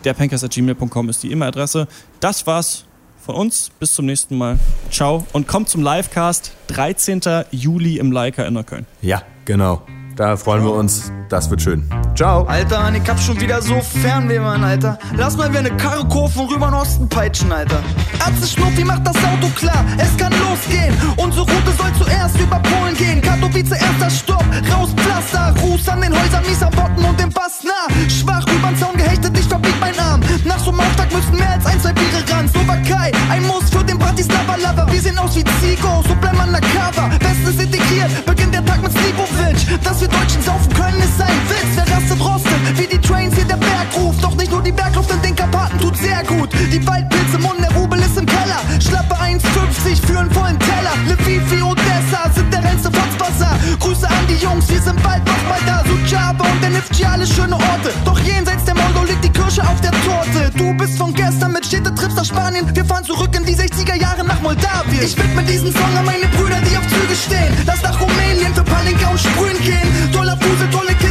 der Pancast.gmail.com ist die E-Mail-Adresse. Das war's von uns. Bis zum nächsten Mal. Ciao. Und kommt zum Livecast 13. Juli im Leica in Neukölln. Ja, genau. Da freuen wir uns. Das wird schön. Ciao. Alter, Mann, ich hab schon wieder so Fernweh, Mann, Alter. Lass mal wie eine Karre kurven rüber in Osten peitschen, Alter. Atze Schnuffi macht das Auto klar, es kann losgehen. Unsere Route soll zuerst über Polen gehen. Katowice, erster Stopp, raus Pflaster. Ruß an den Häusern, mieser Botten und dem Bass nah. Schwach übern Zaun gehechtet, ich verbieg mein Arm. Nach so einem Auftrag müssten mehr als ein, zwei Biere ran. Slowakei, ein Muss für den Bratislava-Lover. Wir sehen aus wie Zigo, so bleiben undercover. Bestens integriert, beginnt der Tag mit Slipovic. Dass wir Deutschen saufen können, ist ein Witz. Wer rastet rostet, wie die Trains hier der Berg ruft. Doch nicht nur die Bergluft in den Karpaten tut sehr gut. Die Waldpilze im Mund, der Rubel ist im Keller. Schlappe 1,50 für einen vollen Teller. Lviv, Odessa sind der reinste Fotzbazar. Grüße an die Jungs, wir sind bald noch mal da. Suceava und der Nifty, alle schöne Orte. Doch jenseits der Mongol liegt die Kirsche auf der Torte. Du bist von gestern mit Städtetrips nach Spanien. Wir fahren zurück in die 60er Jahre nach Moldawien. Ich widme diesen Song an meine Brüder, die auf Züge stehen. Lass nach Rumänien für Palinka und Sprühen gehen. Toller Fusel, tolle Kisten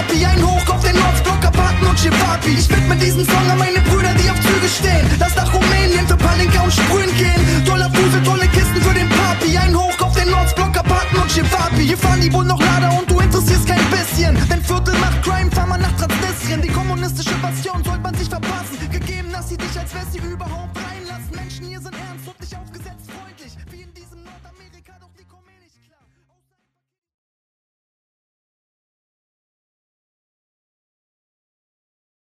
Papi. Ein Hoch auf den Nordblock, Karpaten und Chepapi. Ich widme diesen Song an meine Brüder, die auf Züge stehen. Lass nach Rumänien für Palinka und Sprühen gehen. Toller Fusel, tolle Kisten für den Papi. Ein Hoch auf den Nordblock, Karpaten und Chepapi. Hier fahren die wohl noch Lader und du interessierst kein bisschen. Denn Viertel macht Crime, fahr mal nach Transnistrien. Die kommunistische Passion sollte man sich verpassen. Gegeben, dass sie dich als wär sie überhaupt.